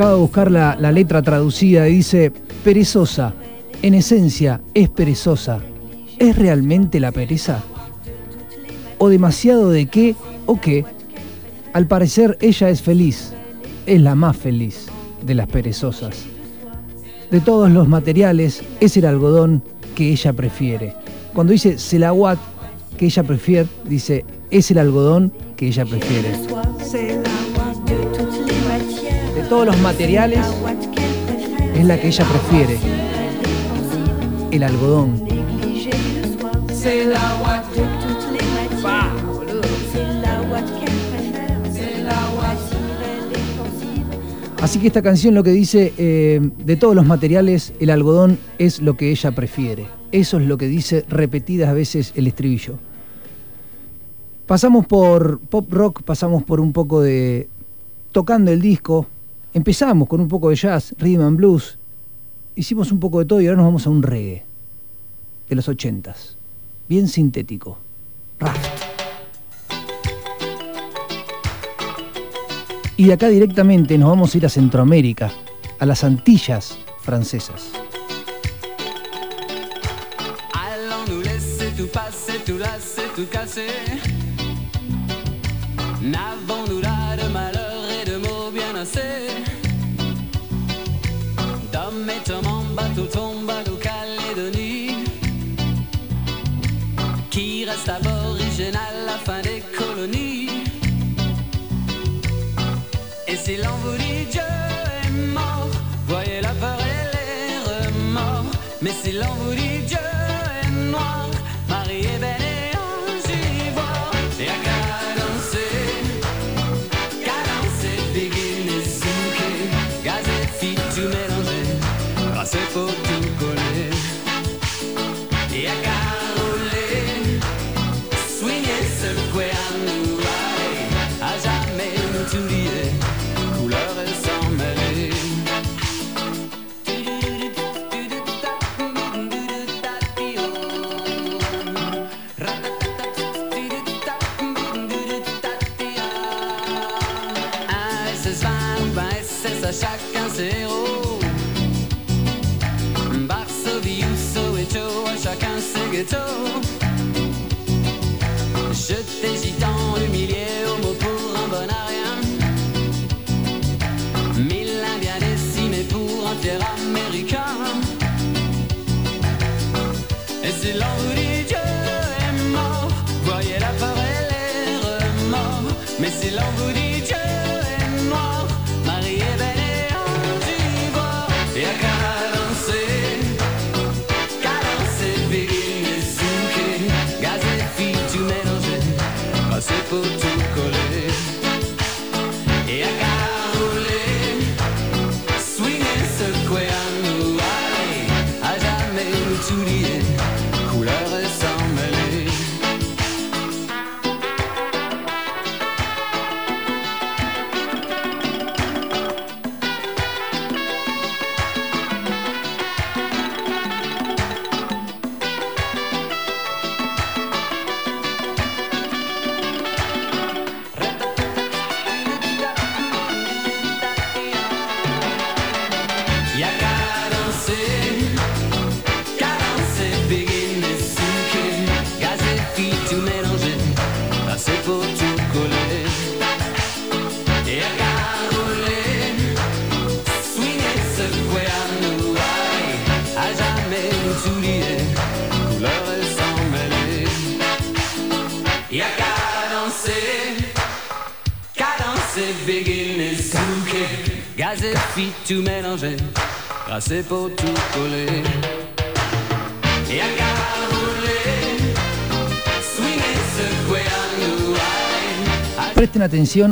Acabo de buscar la, letra traducida y dice, perezosa, en esencia es perezosa. ¿Es realmente la pereza? ¿O demasiado de qué o qué? Al parecer ella es feliz, es la más feliz de las perezosas. De todos los materiales es el algodón que ella prefiere. Cuando dice selawat que ella prefiere, dice es el algodón que ella prefiere. Todos los materiales es la que ella prefiere. El algodón. Así que esta canción lo que dice, eh, de todos los materiales, el algodón es lo que ella prefiere. Eso es lo que dice repetidas veces el estribillo. Pasamos por pop rock, pasamos por un poco de tocando el disco. Empezamos con un poco de jazz, rhythm and blues. Hicimos un poco de todo y ahora nos vamos a un reggae de los ochentas. Bien sintético. Raft. Y de acá directamente nos vamos a ir a Centroamérica, a las Antillas francesas. Allons nous people to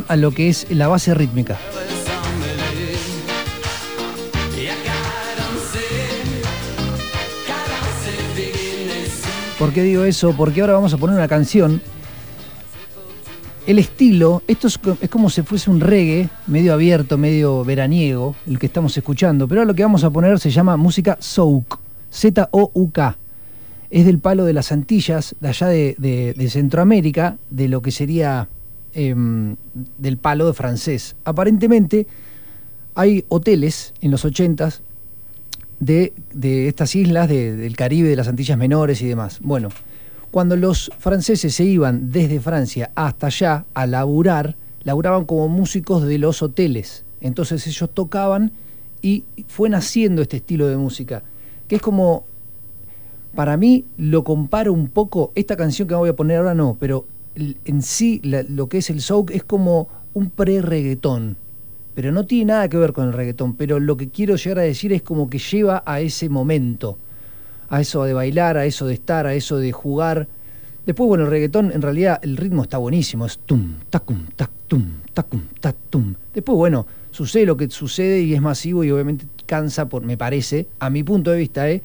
a lo que es la base rítmica. ¿Por qué digo eso? Porque ahora vamos a poner una canción. El estilo, esto es, co- es como si fuese un reggae medio abierto, medio veraniego, el que estamos escuchando. Pero lo que vamos a poner se llama música souk, Z-O-U-K. Es del palo de las Antillas, de allá de Centroamérica, de lo que sería em, del palo de francés. Aparentemente hay hoteles en los 80s de, de estas islas de- del Caribe, de las Antillas Menores y demás. Bueno, cuando los franceses se iban desde Francia hasta allá a laburar, laburaban como músicos de los hoteles. Entonces ellos tocaban y fue naciendo este estilo de música, que es como, para mí lo comparo un poco, esta canción que voy a poner ahora no, pero en sí lo que es el souk es como un pre-reggaetón pero no tiene nada que ver con el reggaetón. Pero lo que quiero llegar a decir es como que lleva a ese momento, a eso de bailar, a eso de estar, a eso de jugar. Después, bueno, el reggaetón, en realidad, el ritmo está buenísimo, es tum, tacum, tac, tum, tacum, tac, tum. Después, bueno, sucede lo que sucede y es masivo y obviamente cansa, por, me parece, a mi punto de vista, ¿eh?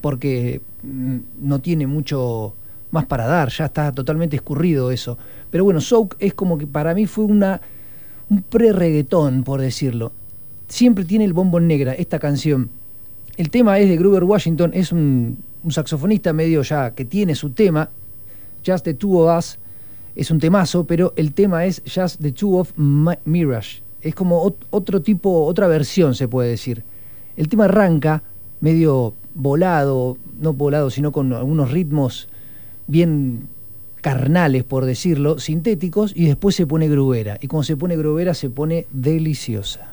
porque mm, no tiene mucho más para dar, ya está totalmente escurrido eso. Pero bueno, Soak es como que para mí fue una un pre-reggaetón, por decirlo. Siempre tiene el bombo en negra esta canción. El tema es de Gruber Washington, es un, un saxofonista medio ya que tiene su tema. Just the Two of Us es un temazo, pero el tema es Just the Two of Mi- Mirage. Es como ot- otro tipo, otra versión se puede decir. El tema arranca medio volado, no volado, sino con algunos ritmos bien carnales, por decirlo, sintéticos, y después se pone grubera. Y cuando se pone grubera se pone deliciosa.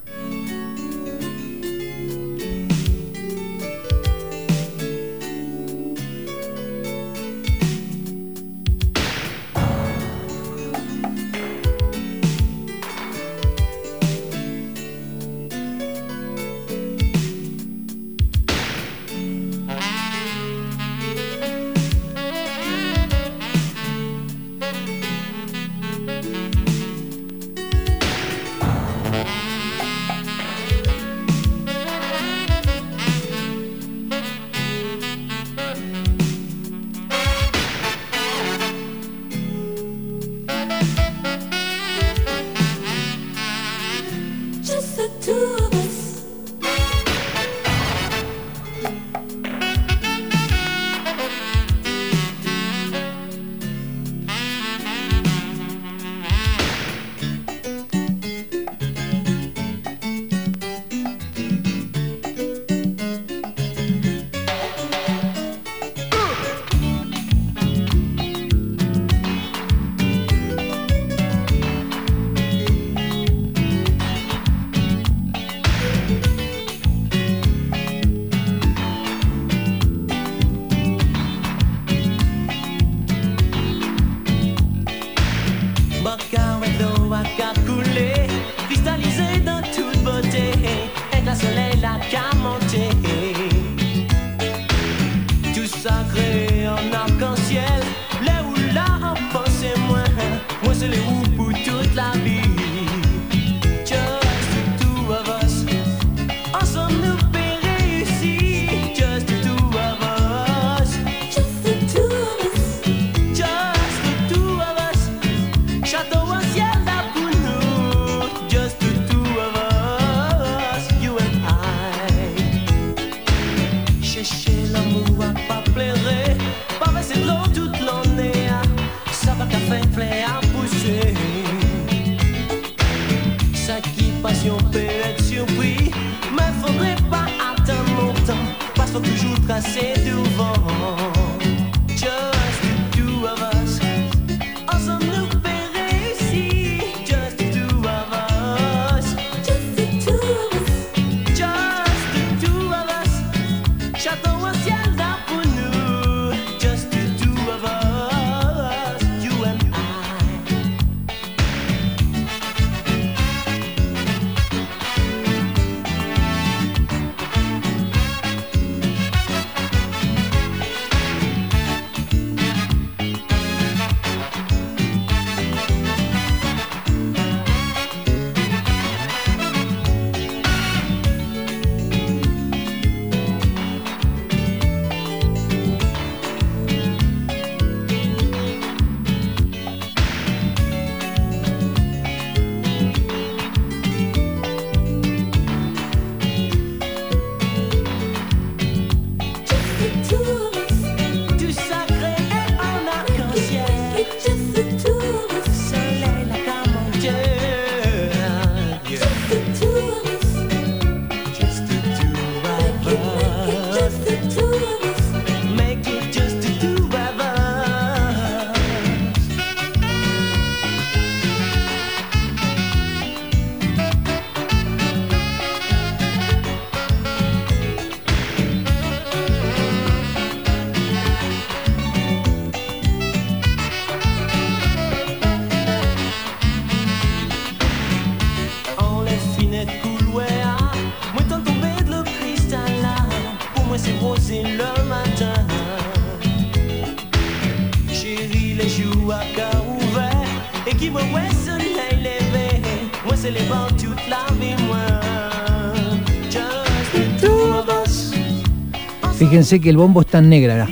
Fíjense que el bombo está en negra.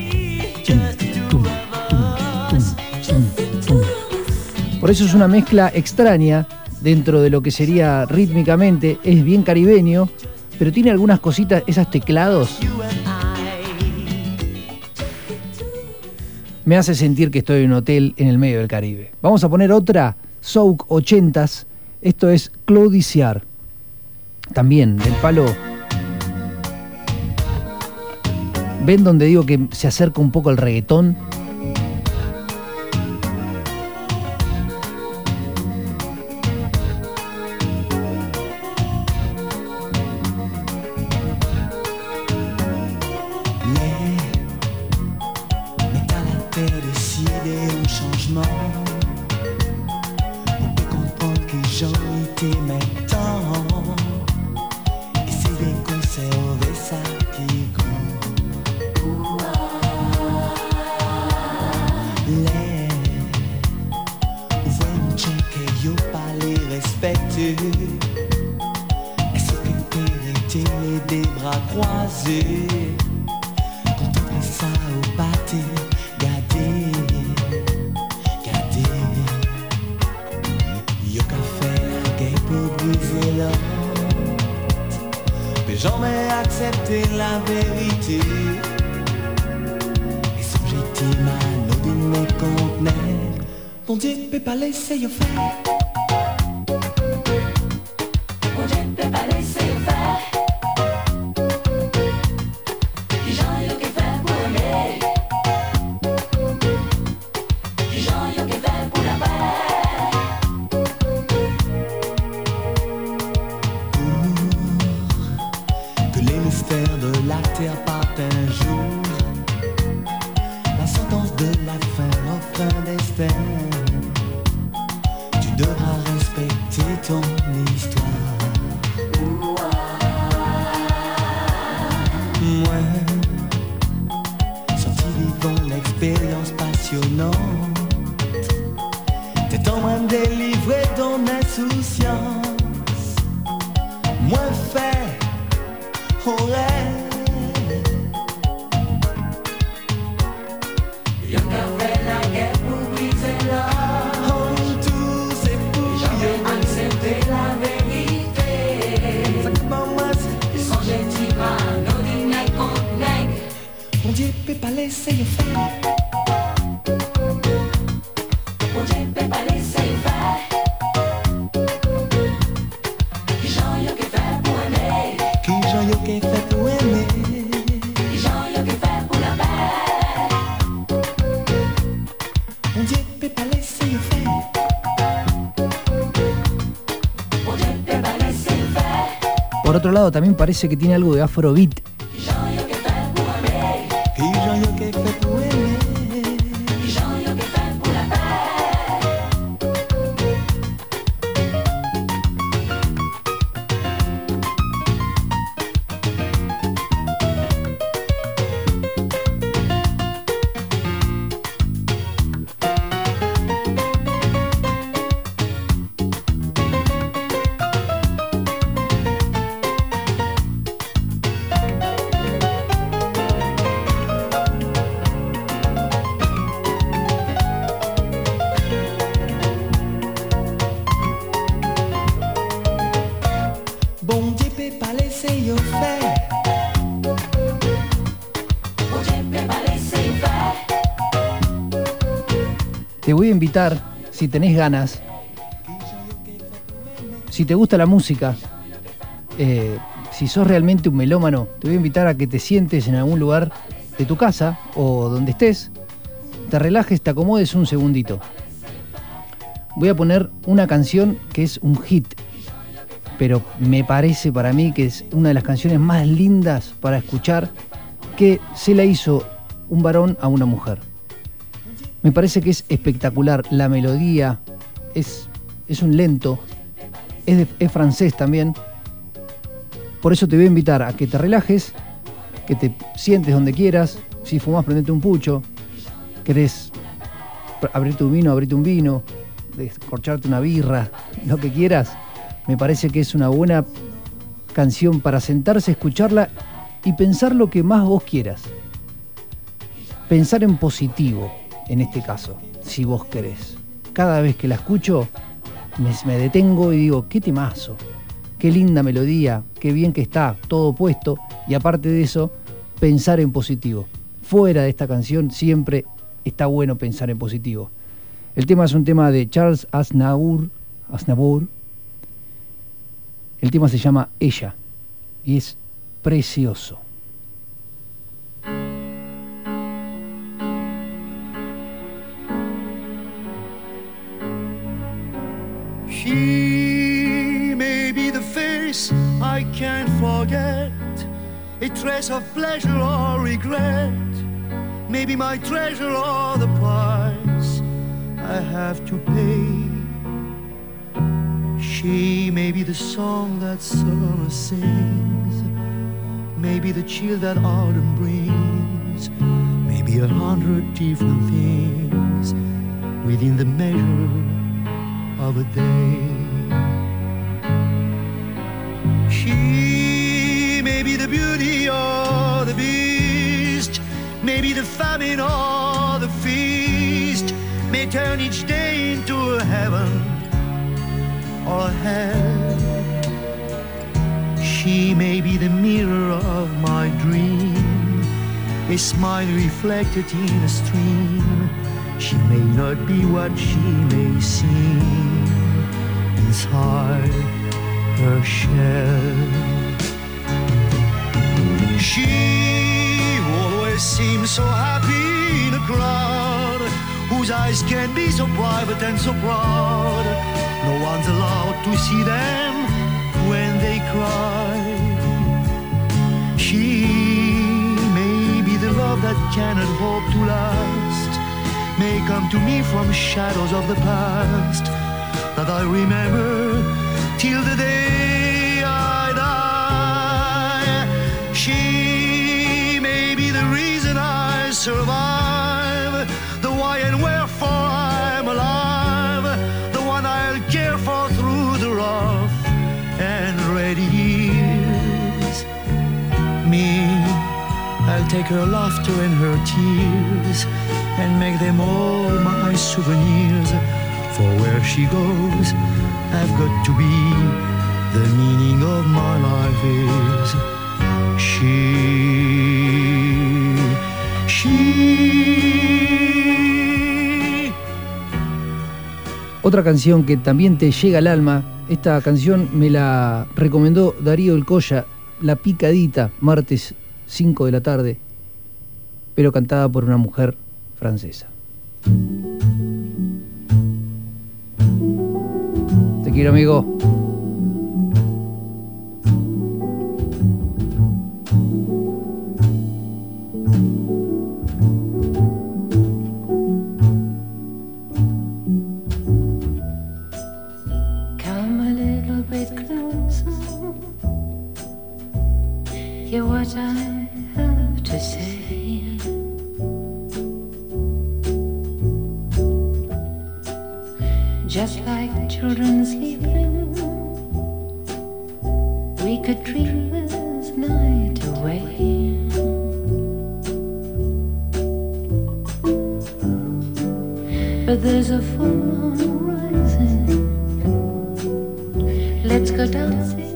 Por eso es una mezcla extraña dentro de lo que sería rítmicamente. Es bien caribeño, pero tiene algunas cositas, esos teclados. Me hace sentir que estoy en un hotel en el medio del Caribe. Vamos a poner otra, Souk 80s. Esto es Claudiciar. También, del palo. ¿Ven donde digo que se acerca un poco el reggaetón? También parece que tiene algo de afrobeat. Si tenés ganas, si te gusta la música, eh, si sos realmente un melómano, te voy a invitar a que te sientes en algún lugar de tu casa o donde estés, te relajes, te acomodes un segundito. Voy a poner una canción que es un hit, pero me parece para mí que es una de las canciones más lindas para escuchar que se la hizo un varón a una mujer. Me parece que es espectacular. La melodía es, es un lento, es, es francés también. Por eso te voy a invitar a que te relajes, que te sientes donde quieras. Si fumás, prendete un pucho. Querés abrirte un vino, abrirte un vino, descorcharte una birra, lo que quieras, me parece que es una buena canción para sentarse, escucharla y pensar lo que más vos quieras. Pensar en positivo, en este caso, si vos querés. Cada vez que la escucho, me, me detengo y digo, qué temazo, qué linda melodía, qué bien que está, todo puesto. Y aparte de eso, pensar en positivo. Fuera de esta canción siempre está bueno pensar en positivo. El tema es un tema de Charles Aznavour, Aznavour. El tema se llama Ella y es precioso. She may be the face I can't forget, a trace of pleasure or regret, maybe my treasure or the price I have to pay. She may be the song that summer sings, maybe the chill that autumn brings, maybe a hundred different things within the measure of a day. She may be the beauty or the beast, maybe the famine or the feast, may turn each day into a heaven or hell. She may be the mirror of my dream, a smile reflected in a stream. She may not be what she may seem inside her shell. She always seems so happy in a crowd whose eyes can be so private and so proud. No one's allowed to see them when they cry. She may be the love that cannot hope to last, may come to me from shadows of the past that I remember till the day I die. She may be the reason I survive, the why and wherefore I'm alive, the one I'll care for through the rough and ready years. Me, I'll take her laughter and her tears and make them all my souvenirs. For where she goes, I've got to be. The meaning of my life is she. She. Otra canción que también te llega al alma, esta canción me la recomendó Darío El Colla, La Picadita, martes 5 de la tarde, pero cantada por una mujer francesa. Te quiero, amigo. Just like children sleeping, we could dream this night away. But there's a full moon rising. Let's go dancing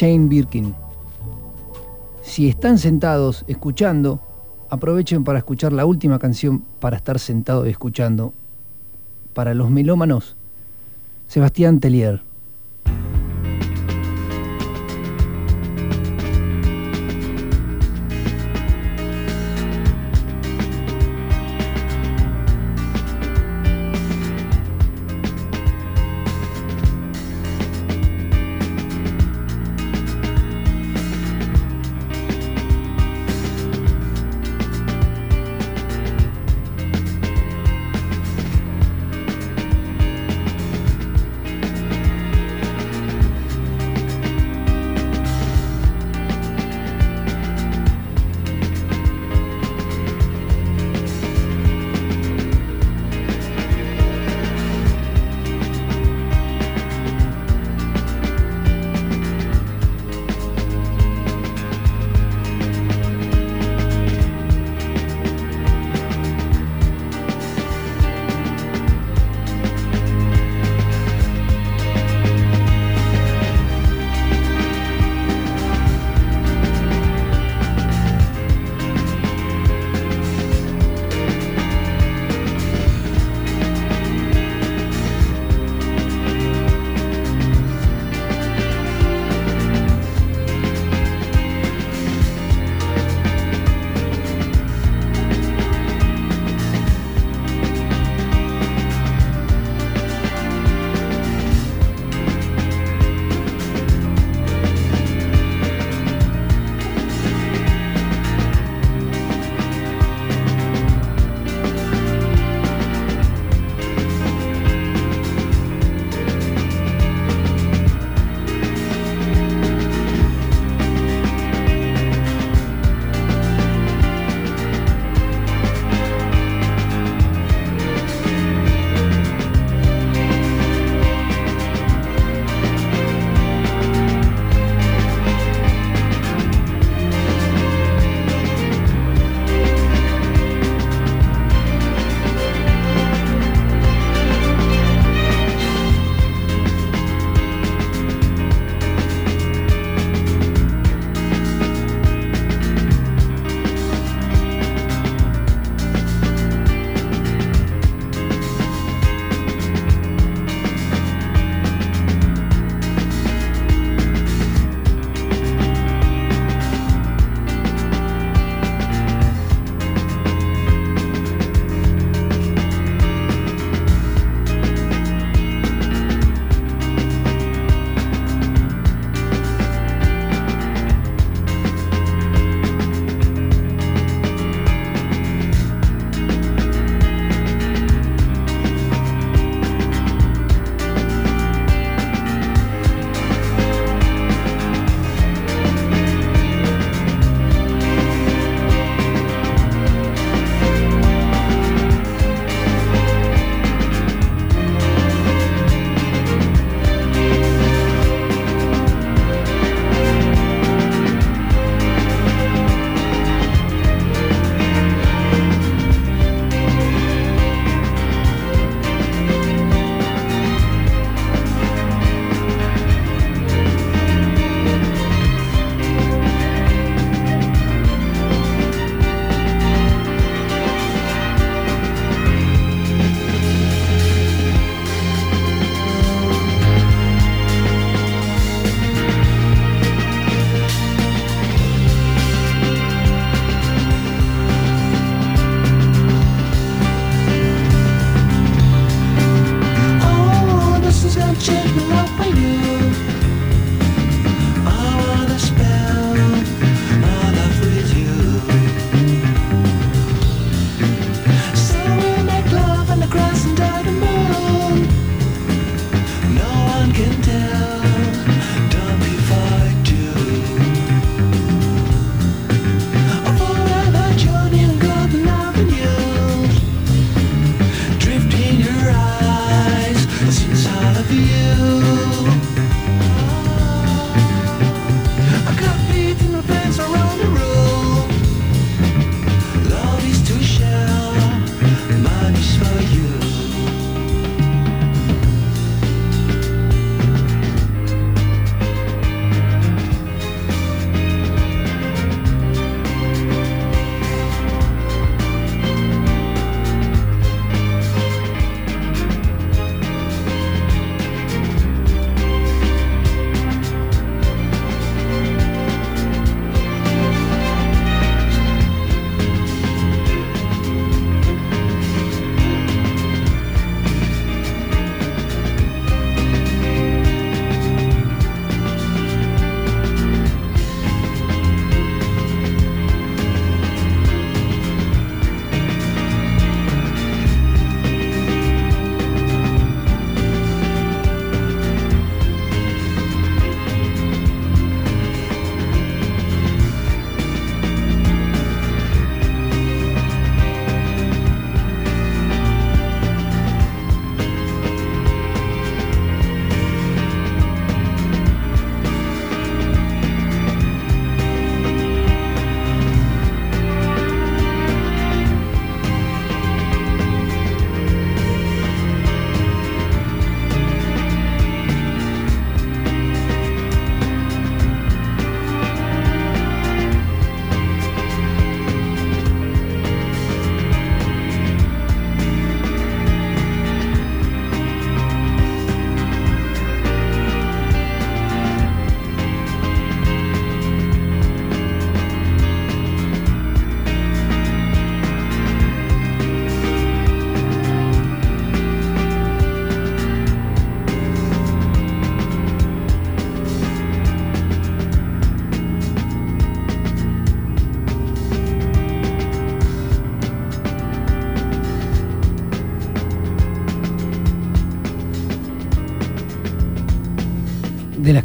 Jane Birkin. Si están sentados escuchando, aprovechen para escuchar la última canción para estar sentado y escuchando. Para los melómanos, Sebastián Tellier.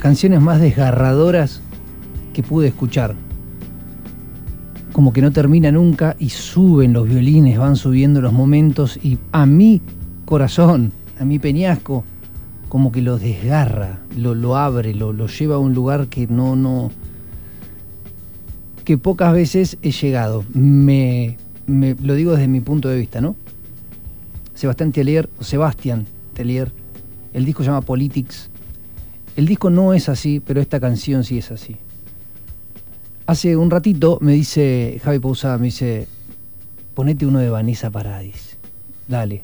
Canciones más desgarradoras que pude escuchar. Como que no termina nunca y suben los violines, van subiendo los momentos y a mi corazón, a mi peñasco, como que lo desgarra, lo, lo abre, lo, lo lleva a un lugar que no, no, que pocas veces he llegado. Me, me- lo digo desde mi punto de vista, ¿no? Sebastián Tellier, o Sebastián Tellier, el disco se llama Politics. El disco no es así, pero esta canción sí es así. Hace un ratito me dice Javi Pausada, me dice, ponete uno de Vanessa Paradis. Dale.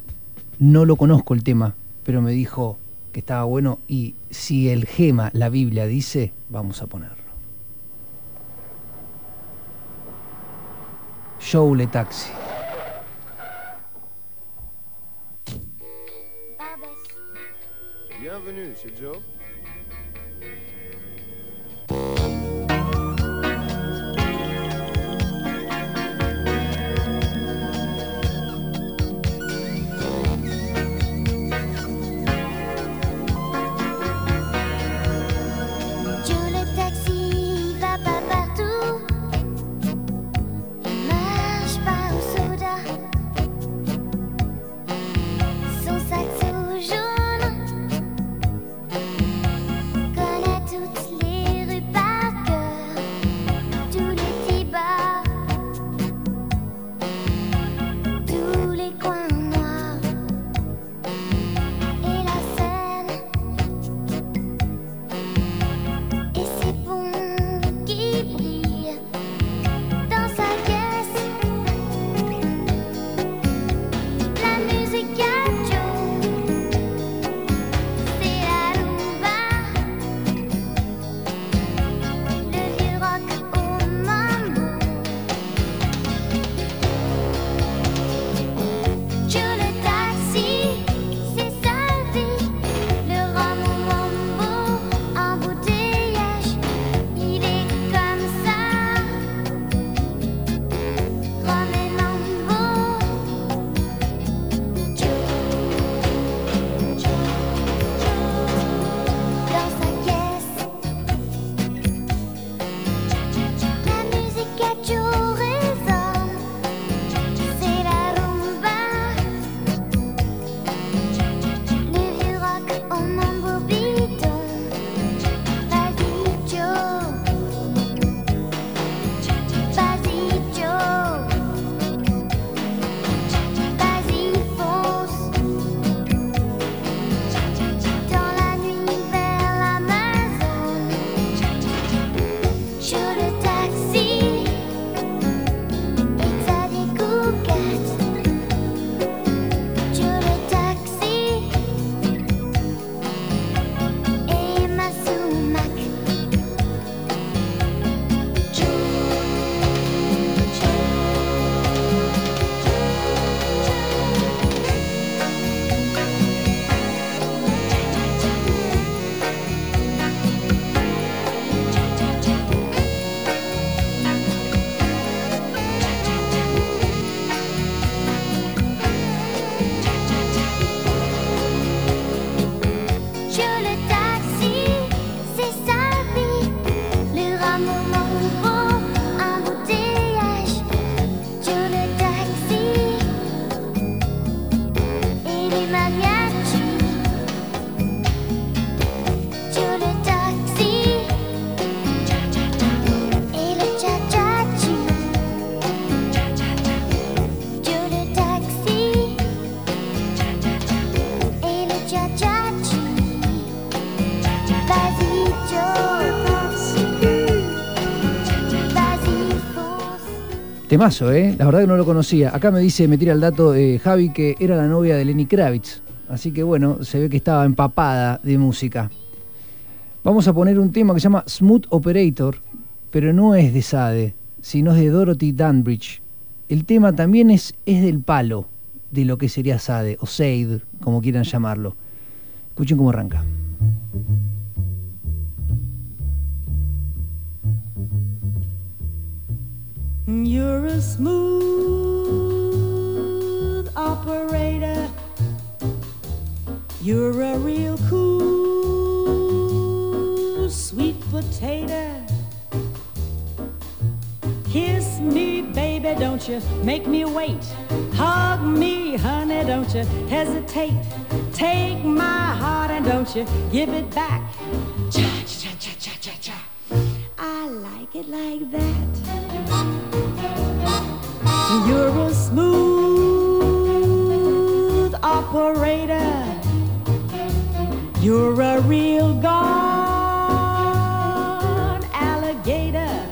No lo conozco el tema, pero me dijo que estaba bueno y si el gema, la Biblia dice, vamos a ponerlo. Show Le Taxi. Bienvenue. Joe Thank you. Temazo, ¿eh? La verdad que no lo conocía. Acá me dice, me tira el dato de Javi que era la novia de Lenny Kravitz. Así que bueno, se ve que estaba empapada de música. Vamos a poner un tema que se llama Smooth Operator, pero no es de Sade, sino es de Dorothy Dunbridge. El tema también es, es del palo de lo que sería Sade, o Sade, como quieran llamarlo. Escuchen cómo arranca. You're a smooth operator. You're a real cool sweet potato. Kiss me, baby, don't you make me wait. Hug me, honey, don't you hesitate. Take my heart and don't you give it back. Cha cha cha cha cha cha. I like it like that. You're a smooth operator. You're a real gone alligator.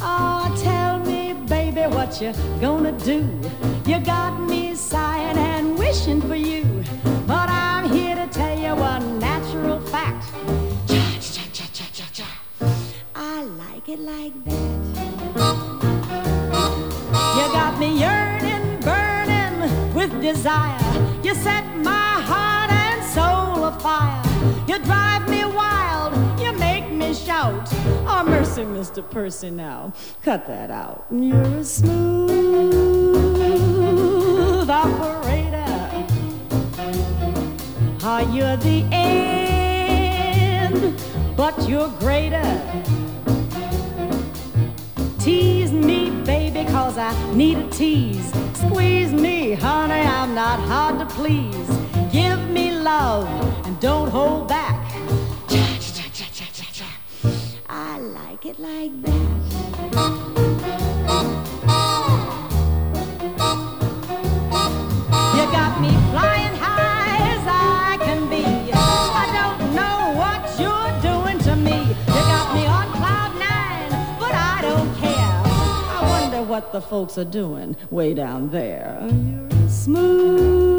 Oh, tell me, baby, what you gonna do? You got me sighing and wishing for you. But I'm here to tell you one like it like that. You got me yearning, burning with desire. You set my heart and soul afire. You drive me wild. You make me shout. Oh, mercy, Mr. Percy, now. Cut that out. You're a smooth operator. Ah, you're the end, but you're greater. Tease me, baby, cause I need a tease. Squeeze me, honey, I'm not hard to please. Give me love and don't hold back. I like it like that. You got me flying what the folks are doing way down there. You're a smooth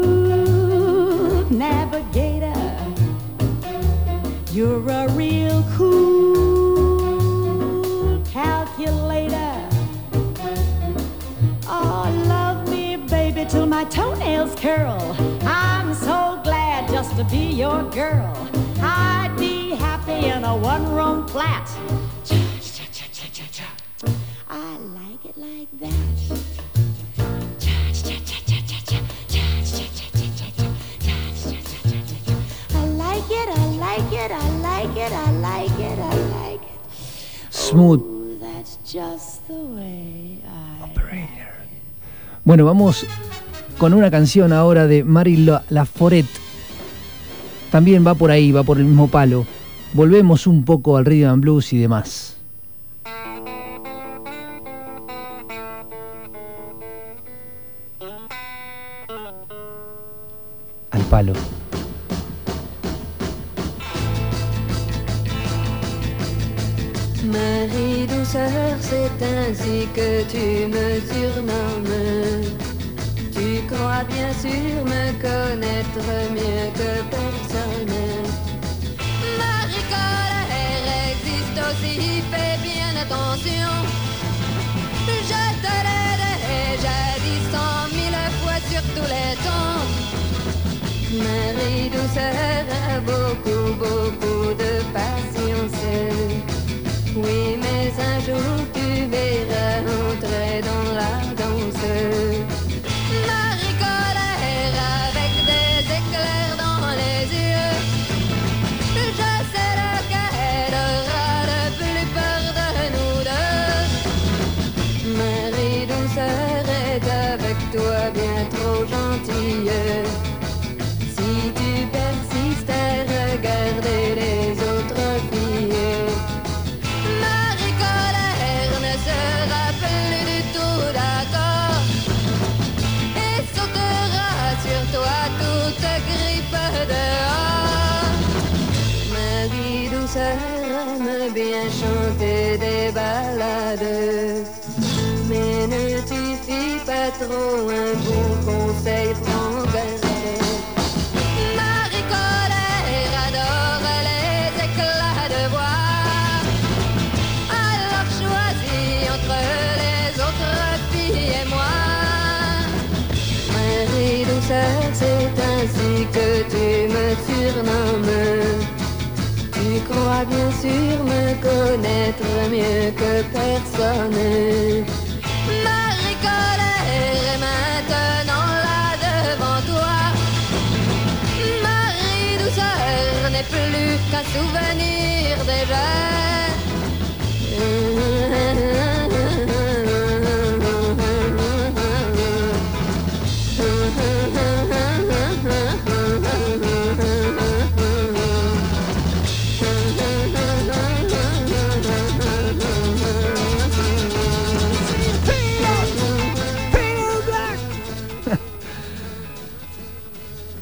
navigator. You're a real cool calculator. Oh, love me, baby, till my toenails curl. I'm so glad just to be your girl. I'd be happy in a one room flat. I like like that. Smooth. I. Bueno, vamos con una canción ahora de La- Laforet. También va por ahí, va por el mismo palo. Volvemos un poco al rhythm and blues y demás. Al palo. Marie douceur, c'est ainsi que tu me surnommes. Tu crois bien sûr me connaître mieux que Beaucoup, beaucoup de patience. Oui, mais un jour un bon conseil, prends garde. Marie Colère adore les éclats de voix. Alors choisis entre les autres filles et moi. Marie douceur, c'est ainsi que tu me surnommes. Tu crois bien sûr me connaître mieux que personne. Plus qu'un souvenir déjà.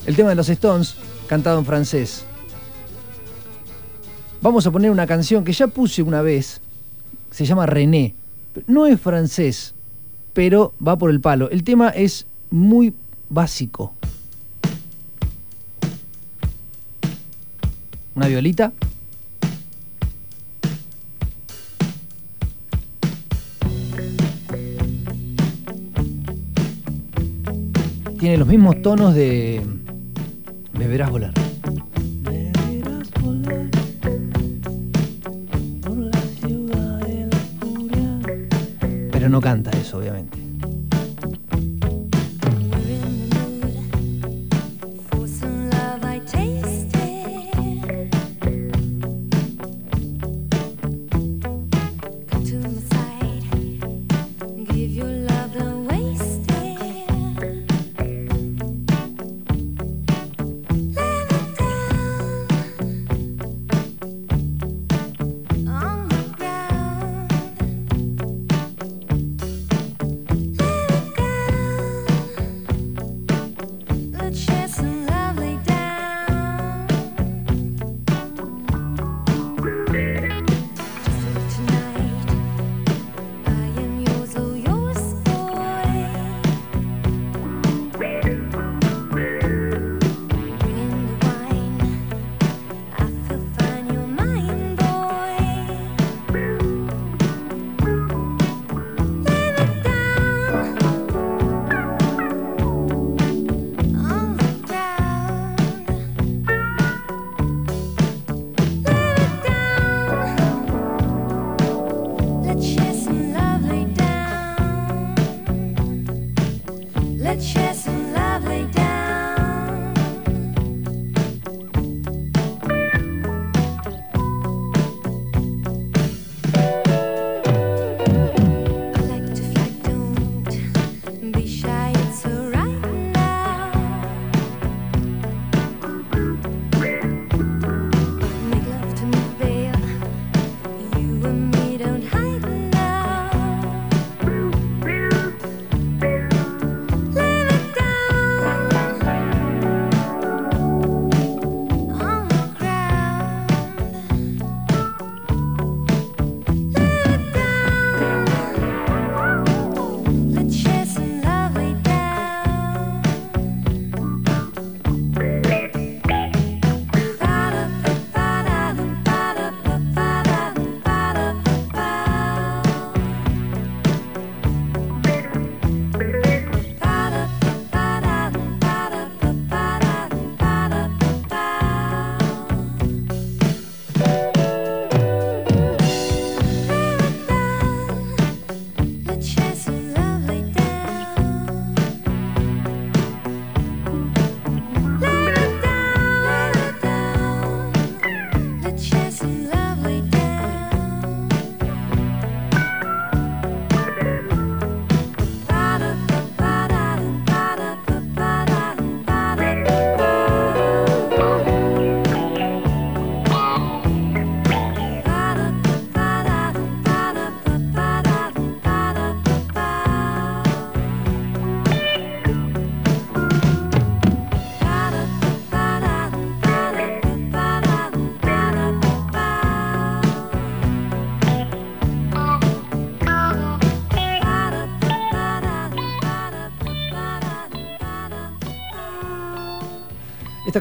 El tema de los Stones, cantado en francés. Vamos a poner una canción que ya puse una vez, se llama René. No es francés, pero va por el palo. El tema es muy básico. Una violita. Tiene los mismos tonos de Me verás volar. Pero no canta eso, obviamente.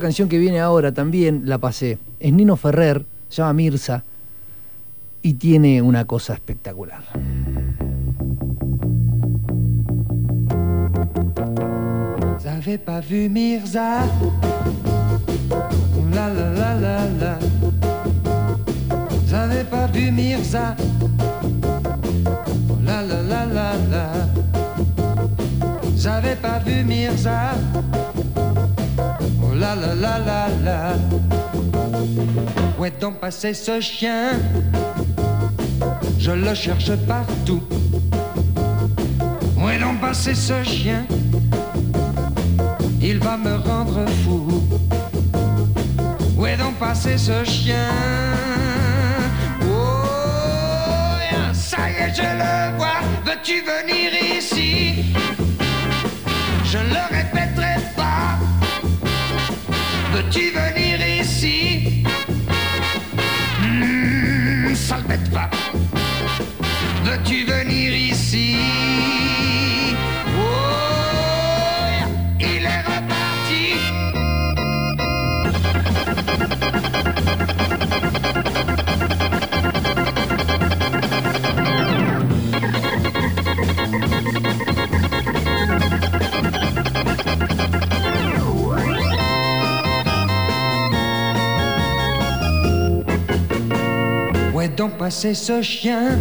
Canción que viene ahora también la pasé. Es Nino Ferrer, se llama Mirza y tiene una cosa espectacular. La la la la la. Où est donc passé ce chien? Je le cherche partout. Où est donc passé ce chien? Il va me rendre fou. Où est donc passé ce chien? Oh, ça y est, je le vois. Veux-tu venir ici? Je le Veux-tu venir ici? Hmm, Sale bête va. Veux-tu venir ici? Passé ce chien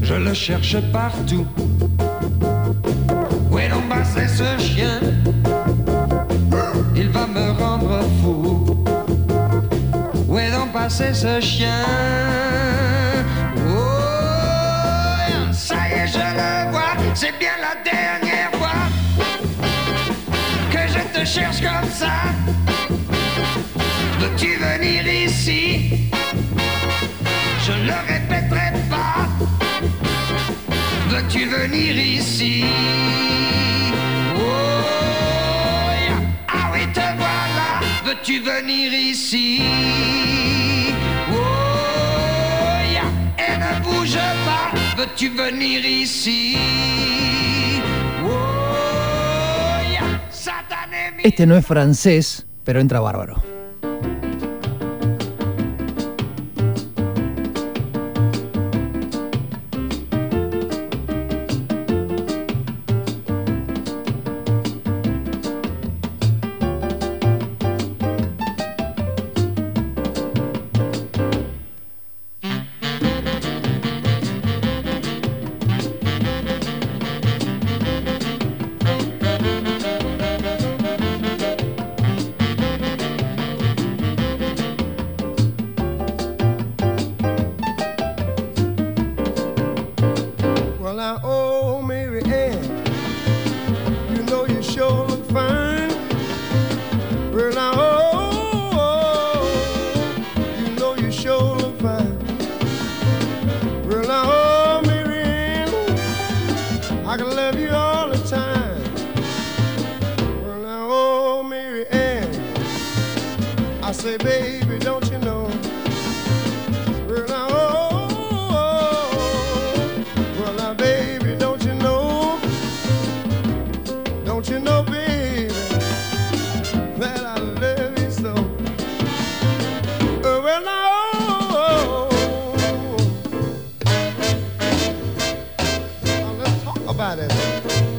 Je le cherche partout. Où est donc passé ce chien? Il va me rendre fou. Où est donc passé ce chien? Oh, ça y est, je le vois. C'est bien la dernière fois que je te cherche comme ça. Veux-tu venir ici? Je le répéterai pas. Veux-tu venir ici? Oh, ah oui, te voilà. Veux-tu venir ici? Oh, et ne bouge pas. Veux-tu venir ici? Oh, yeah. Este no es francés, pero entra bárbaro. That is.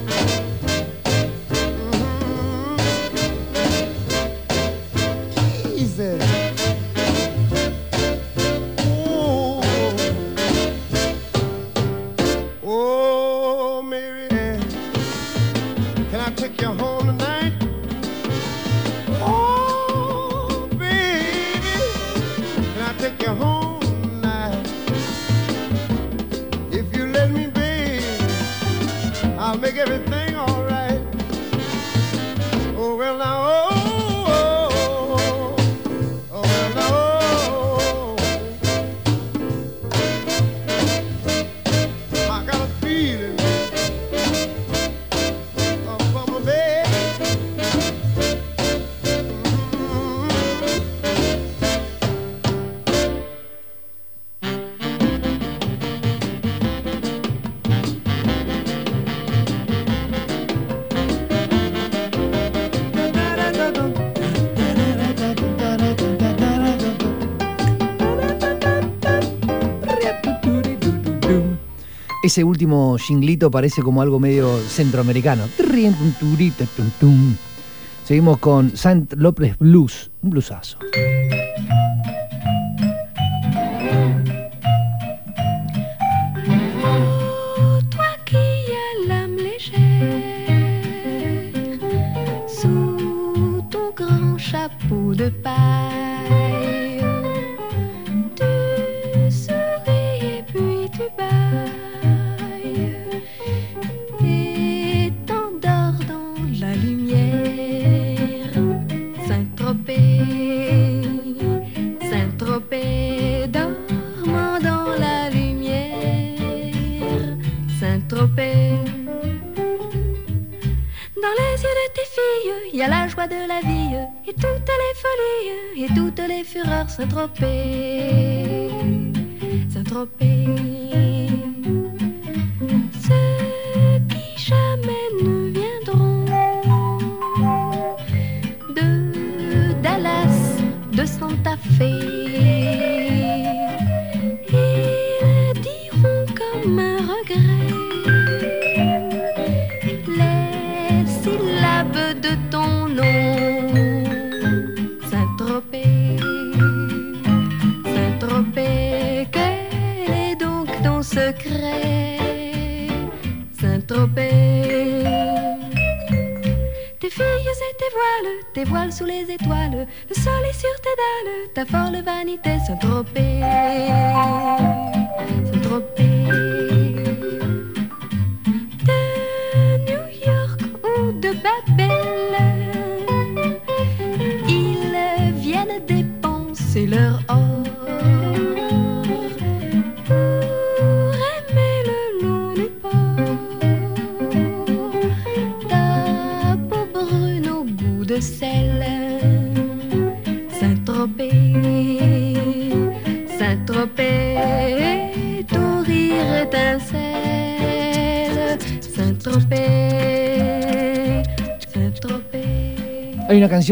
Ese último jinglito parece como algo medio centroamericano. Seguimos con Sant López Blues, un bluesazo.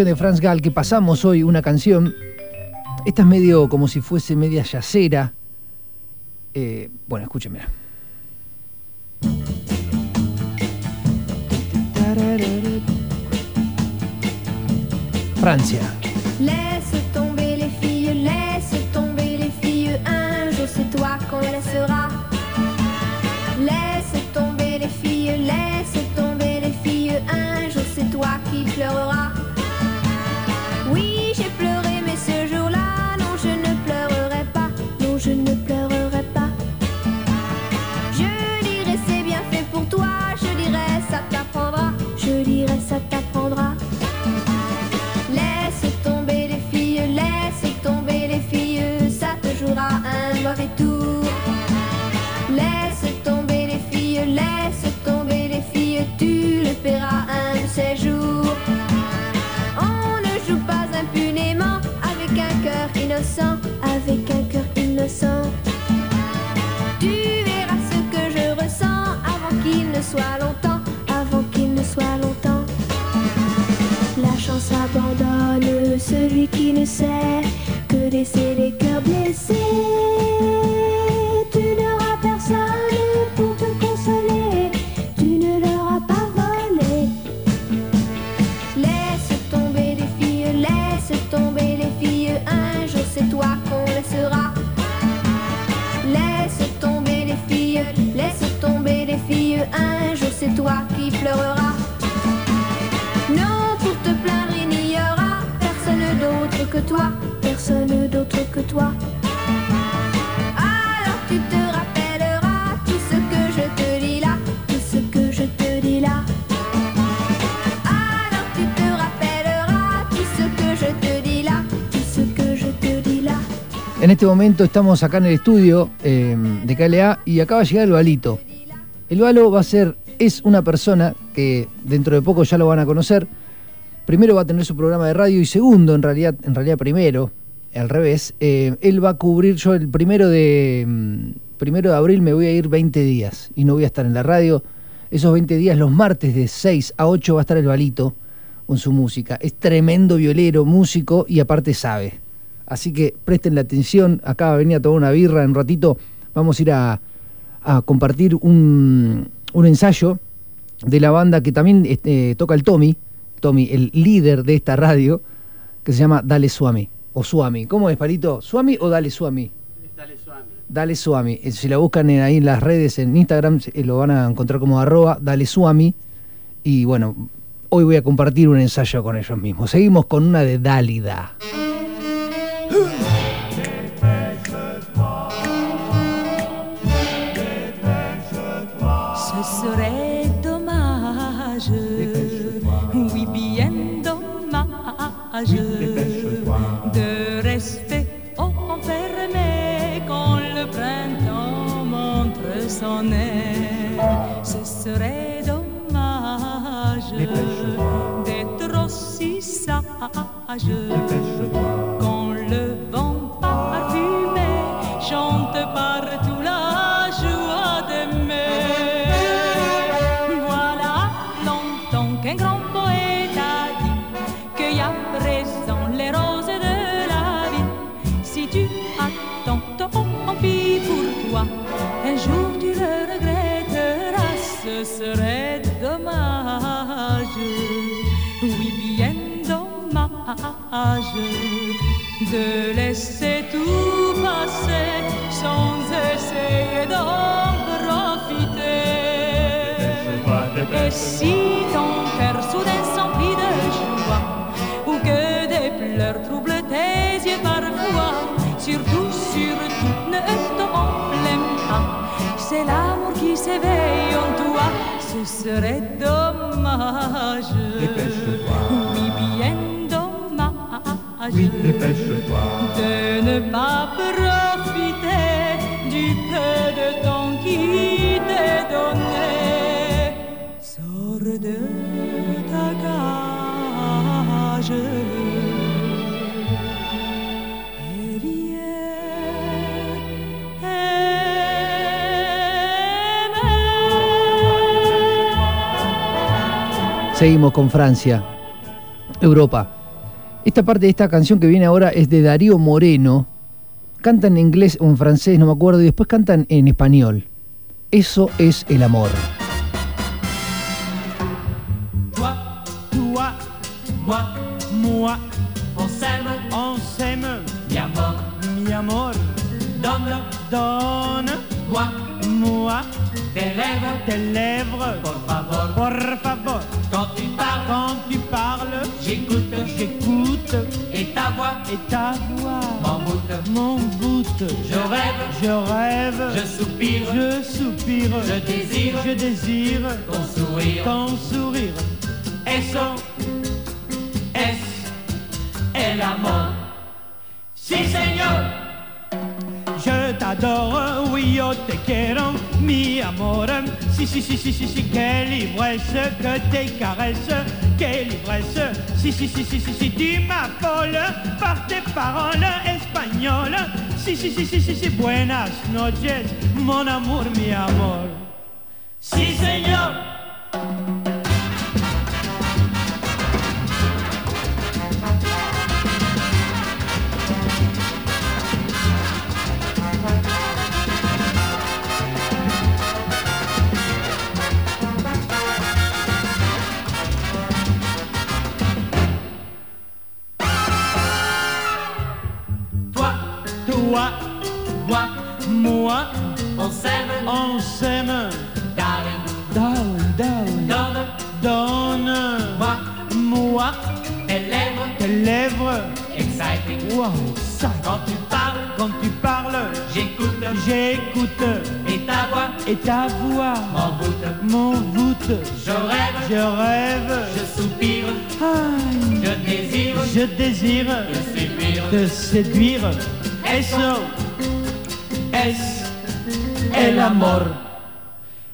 De Franz Gall que pasamos hoy, una canción. Esta es medio como si fuese media yacera. Toi qui pleureras. Non, pour te plaindre, il n'y aura personne d'autre que toi, personne d'autre que toi. Alors tu te rappelleras tout ce que je te dis là, tout ce que je te dis là. Alors tu te rappelleras tout ce que je te dis là, tout ce que je te dis là. En este momento estamos acá en el estudio eh, de KLA y acaba de llegar el Balito. El Balo va a ser, es una persona que dentro de poco ya lo van a conocer. Primero va a tener su programa de radio y segundo, en realidad, en realidad primero, al revés, eh, él va a cubrir, yo el primero de, mm, primero de abril me voy a ir 20 días y no voy a estar en la radio. Esos 20 días, los martes de 6 a 8 va a estar el Balito con su música. Es tremendo violero, músico y aparte sabe. Así que presten la atención, acá va a venir a tomar una birra en un ratito, vamos a ir a, a compartir un, un ensayo de la banda que también este, toca el Tommy, Tommy, el líder de esta radio, que se llama Dale Suami, o Suami. ¿Cómo es, Parito? ¿Suami o Dale Suami? Dale suave. Dale Suami. Eh, Si la buscan en- ahí en las redes, en Instagram, eh, lo van a encontrar como arroba Dale Suami. Y bueno, hoy voy a compartir un ensayo con ellos mismos. Seguimos con una de Dálida. Ah, ah, ah, nuages. De laisser tout passer sans essayer d'en profiter. Et si ton cœur soudain s'emplit de joie, ou que des pleurs troublent tes yeux parfois, surtout, surtout, ne t'en blâme pas. C'est l'amour qui s'éveille en toi, ce serait dommage. Dommage. De ne pas profiter du peu de temps qui t'est donné. Sors de ta cage. Seguimos con Francia, Europa. Esta parte de esta canción que viene ahora es de Darío Moreno. Cantan en inglés o en francés, no me acuerdo, y después cantan en español. Eso es el amor. Toi, toi, moi, moi, on s'aime, on s'aime, mi amor, mi amor, donne, donne, moi, moi, tes lèvres, tes lèvres, por favor, por favor, quand tu parles, quand tu parles, j'écoute, j'écoute, et ta voix, et ta voix, m'envoûte, m'envoûte, je rêve, je rêve, je soupire, je soupire, je désire, je désire, ton sourire, ton sourire, eso es el amor. Sí, señor. T'adore, oui, yo te quiero, mi amor. Si, si, si, si, si, si, quelle ivresse que tes caresses, quelle ivresse. Si, si, si, si, si, si, tu m'affoles par tes paroles espagnoles. Si, si, si, si, si, si, buenas noches, mon amour, mi amor. Si, señor. Toi, moi, moi, on s'aime, on s'aime, darling, darling, darling, donne, donne, moi, moi, tes lèvres, tes lèvres, exciting, wow, ça. Quand tu parles, quand tu parles, j'écoute, j'écoute, et ta voix, et ta voix, m'envoûte, m'envoûte, je rêve, je rêve, je soupire, je désire, je désire, te séduire, eso es el amor.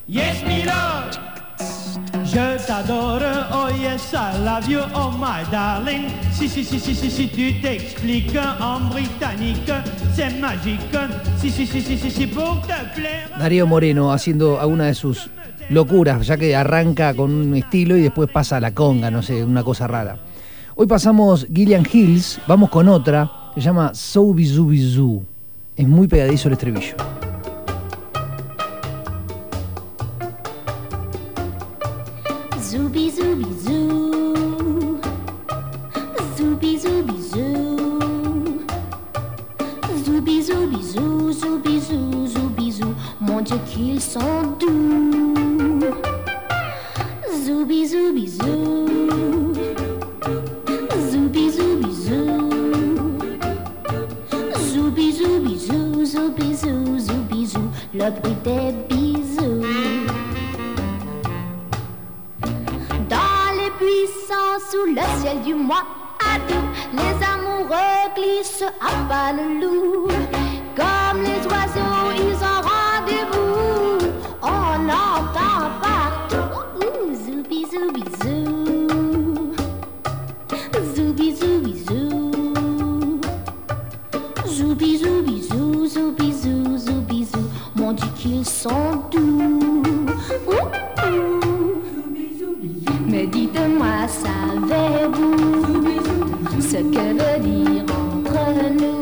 Yes, mi love. Je t'adore, oh yes, I love you, oh my darling. Si, si, si, si, si, si, tu t'expliques en britannique, c'est magique. Si, si, si, si, si, si, pour te plaire. Darío Moreno haciendo alguna de sus locuras, ya que arranca con un estilo y después pasa a la conga, no sé, una cosa rara. Hoy pasamos Gillian Hills, vamos con otra, se llama So Es muy pegadizo el estribillo. Zubi zubi zoo. Zubi zubi zoo. Zubi zubi zoo, zubi zubi. Mon Dieu qu'ils sont doux. Zubi zubi. Le bruit des bisous. Dans les buissons, sous le ciel du mois août, les amoureux glissent à pas le loup. Comme les oiseaux, Sont doux. Mais dites-moi, savez-vous ce que veut dire entre nous?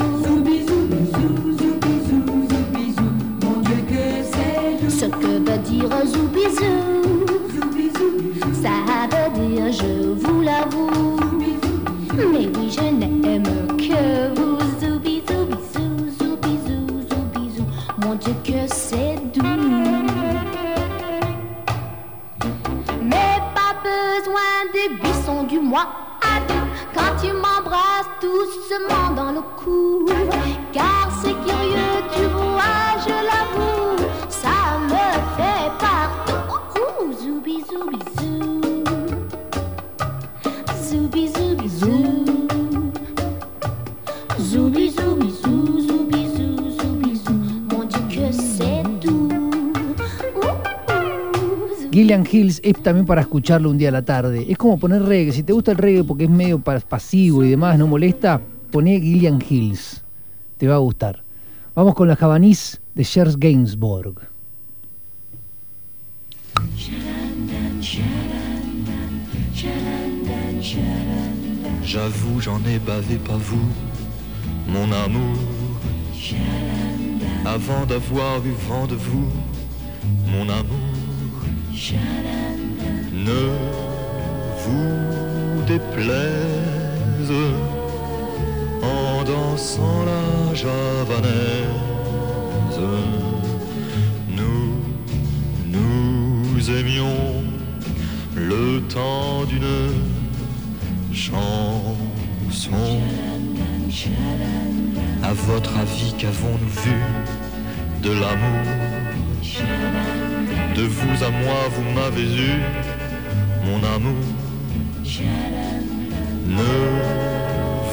Ce que veut dire zoubizou Ça veut dire je vous l'avoue doucement dans le cou. Car c'est curieux, tu vois, je l'avoue, ça me fait partout. Ouh, zoubi zoubi zou. Zoubi zoubi zou. Zoubi zoubi zou, zoubi zou, zoubi zou. Mon Dieu que c'est doux. Gillian Hills es también para escucharlo un día a la tarde. Es como poner reggae. Si te gusta el reggae porque es medio pa- pasivo y demás, no molesta, poné Gillian Hills. Te va a gustar. Vamos con la Javanís de Shers Gainsbourg. J'avoue, j'en ai bavé, pas vous, mon amour. Avant d'avoir eu vent de vous, mon amour. Ne vous déplaise en dansant la javanaise. Nous, nous aimions le temps d'une chanson. À votre avis, qu'avons-nous vu de l'amour? De vous à moi, vous m'avez eu, mon amour. Ne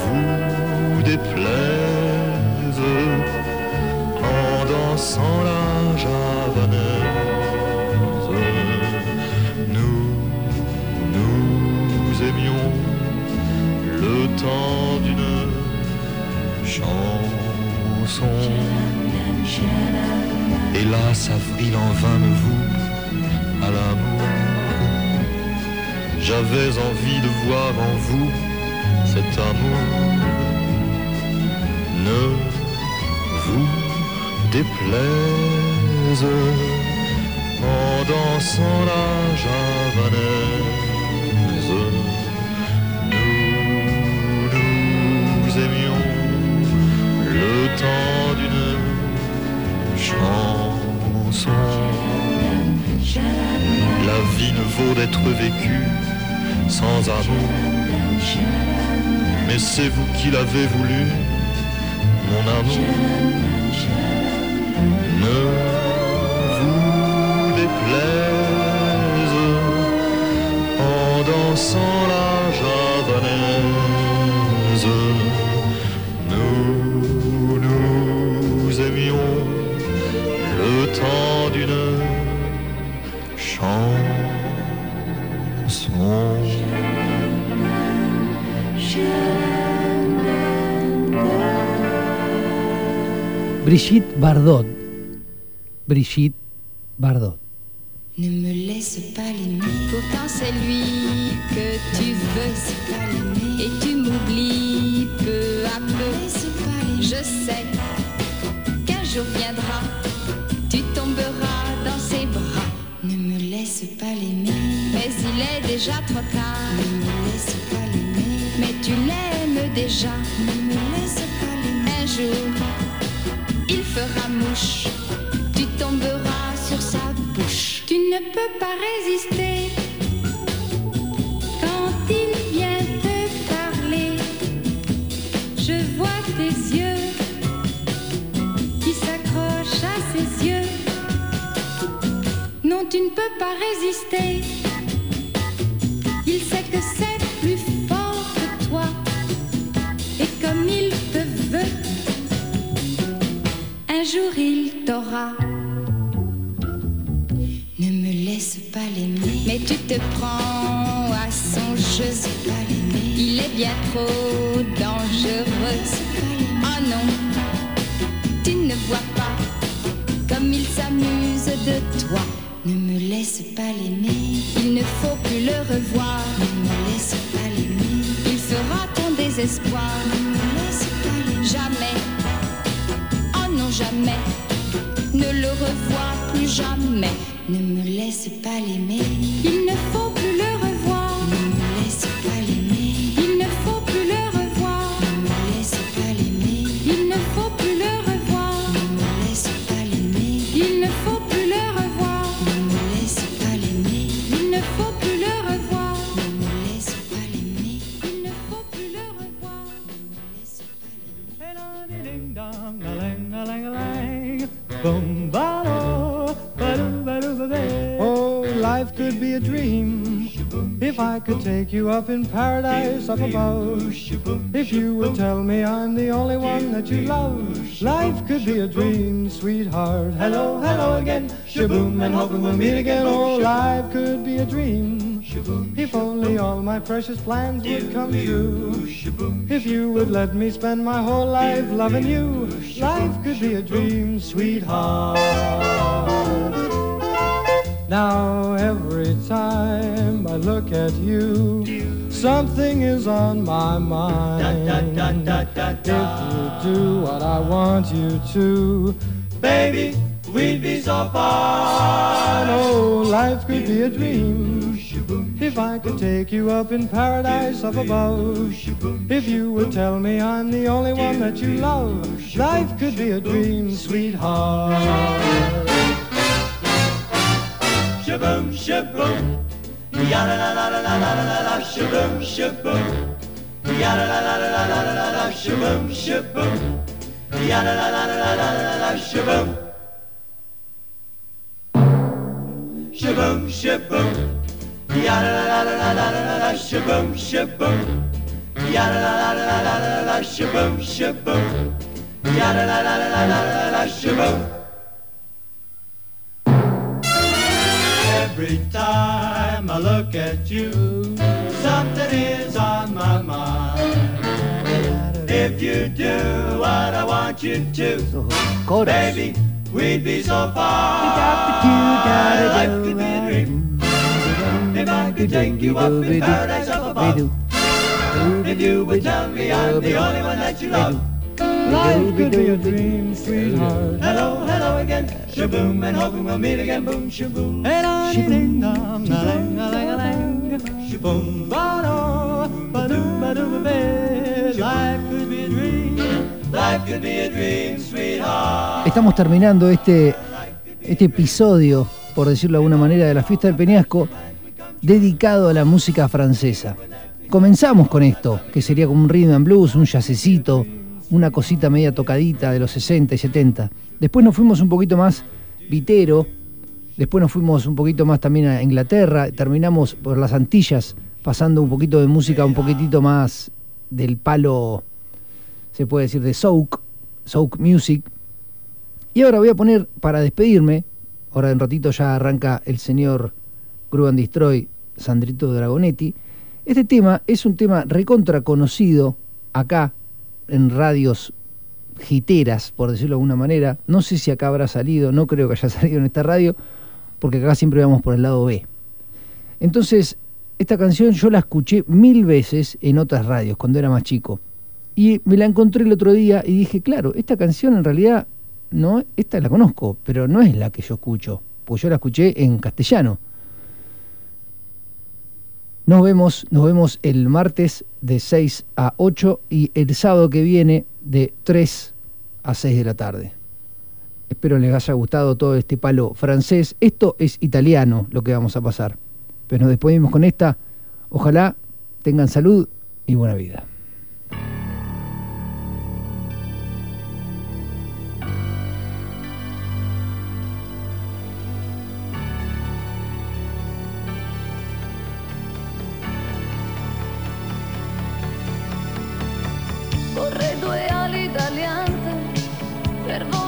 vous déplaise en dansant la javanaise. Nous, nous aimions le temps d'une chanson. Hélas, avril en vain me vous à l'amour. J'avais envie de voir en vous cet amour. Ne vous déplaise en dansant la javanaise. Nous, nous aimions le temps d'une chanson. La vie ne vaut d'être vécue sans amour. Mais c'est vous qui l'avez voulu, mon amour. Ne vous déplaise en dansant la Brigitte Bardot. Brigitte Bardot. Ne me laisse pas l'aimer. Pourtant c'est lui que tu veux. Et tu m'oublies peu à peu. Je sais qu'un jour viendra, tu tomberas dans ses bras. Ne me laisse pas l'aimer. Mais il mais déjà trop tard. Ne me laisse pas l'aimer, mais tu l'aimes déjà. Ne me laisse pas l'aimer. Un jour, mouche, tu tomberas sur sa bouche. Tu ne peux pas résister quand il vient te parler. Je vois tes yeux qui s'accrochent à ses yeux. Non, tu ne peux pas résister. Il sait que c'est jour il t'aura. Ne me laisse pas l'aimer. Mais tu te prends à son jeu. Pas. Il est bien trop dangereux. Oh non, tu ne vois pas comme il s'amuse de toi. Ne me laisse pas l'aimer. Il ne faut plus le revoir. Ne me laisse pas l'aimer. Il fera ton désespoir. Ne me laisse pas l'aimer. Jamais. Ne le revois plus jamais. Ne me laisse pas l'aimer. Il ne faut plus le revoir. Ne me laisse pas could take you up in paradise up above. If you would tell me I'm the only one that you love, life could be a dream, sweetheart. Hello, hello again, shaboom, and hoping we'll meet again. Oh, life could be a dream if only all my precious plans would come true. If you would let me spend my whole life loving you, life could be a dream, sweetheart. Now every time I look at you, something is on my mind. If you do what I want you to, baby, we'd be so fine. Oh, life could be a dream. If I could take you up in paradise up above, if you would tell me I'm the only one that you love, life could be a dream, sweetheart. şıbım şıbım. Yara la la la la la la la şıbım şıbım. Yara la la la la la la la şıbım şıbım. Yara la la la la la la la şıbım. Şıbım şıbım. Yara la la la la la la şıbım şıbım. Yara la la la la la la şıbım şıbım. Yara la la la la la la şıbım. Every time I look at you, something is on my mind. If you do what I want you to, baby, we'd be so fine. Life could be a dream. If I could take you up in paradise up above, if you would tell me I'm the only one that you love. Life could be a dream, sweetheart. Hello, hello again, shaboom, and hoping we'll meet again, boom, shaboom. Shaboom, Shaboom, ba-do, ba-do, ba-do, ba-ba. Life could be a dream, life could be a dream, sweetheart. Estamos terminando este, este episodio, por decirlo de alguna manera, de la fiesta del Peñasco, dedicado a la música francesa. Comenzamos con esto, que sería como un rhythm and blues, un jazzecito, una cosita media tocadita de los 60 y 70. Después nos fuimos un poquito más vitero, después nos fuimos un poquito más también a Inglaterra, terminamos por las Antillas, pasando un poquito de música un poquitito más del palo, se puede decir, de souk, souk music. Y ahora voy a poner, para despedirme, ahora en ratito ya arranca el señor and Destroy, Sandrito Dragonetti. Este tema es un tema recontra conocido acá en radios giteras, por decirlo de alguna manera. No sé si acá habrá salido, no creo que haya salido en esta radio, porque acá siempre vamos por el lado B. Entonces, esta canción yo la escuché mil veces en otras radios cuando era más chico. Y me la encontré el otro día y dije, claro, esta canción en realidad, no, esta la conozco, pero no es la que yo escucho, porque yo la escuché en castellano. Nos vemos, nos vemos el martes de 6 a 8 y el sábado que viene de 3 a 6 de la tarde. Espero les haya gustado todo este palo francés. Esto es italiano lo que vamos a pasar. Pero nos despedimos con esta. Ojalá tengan salud y buena vida. strabiliante per voi.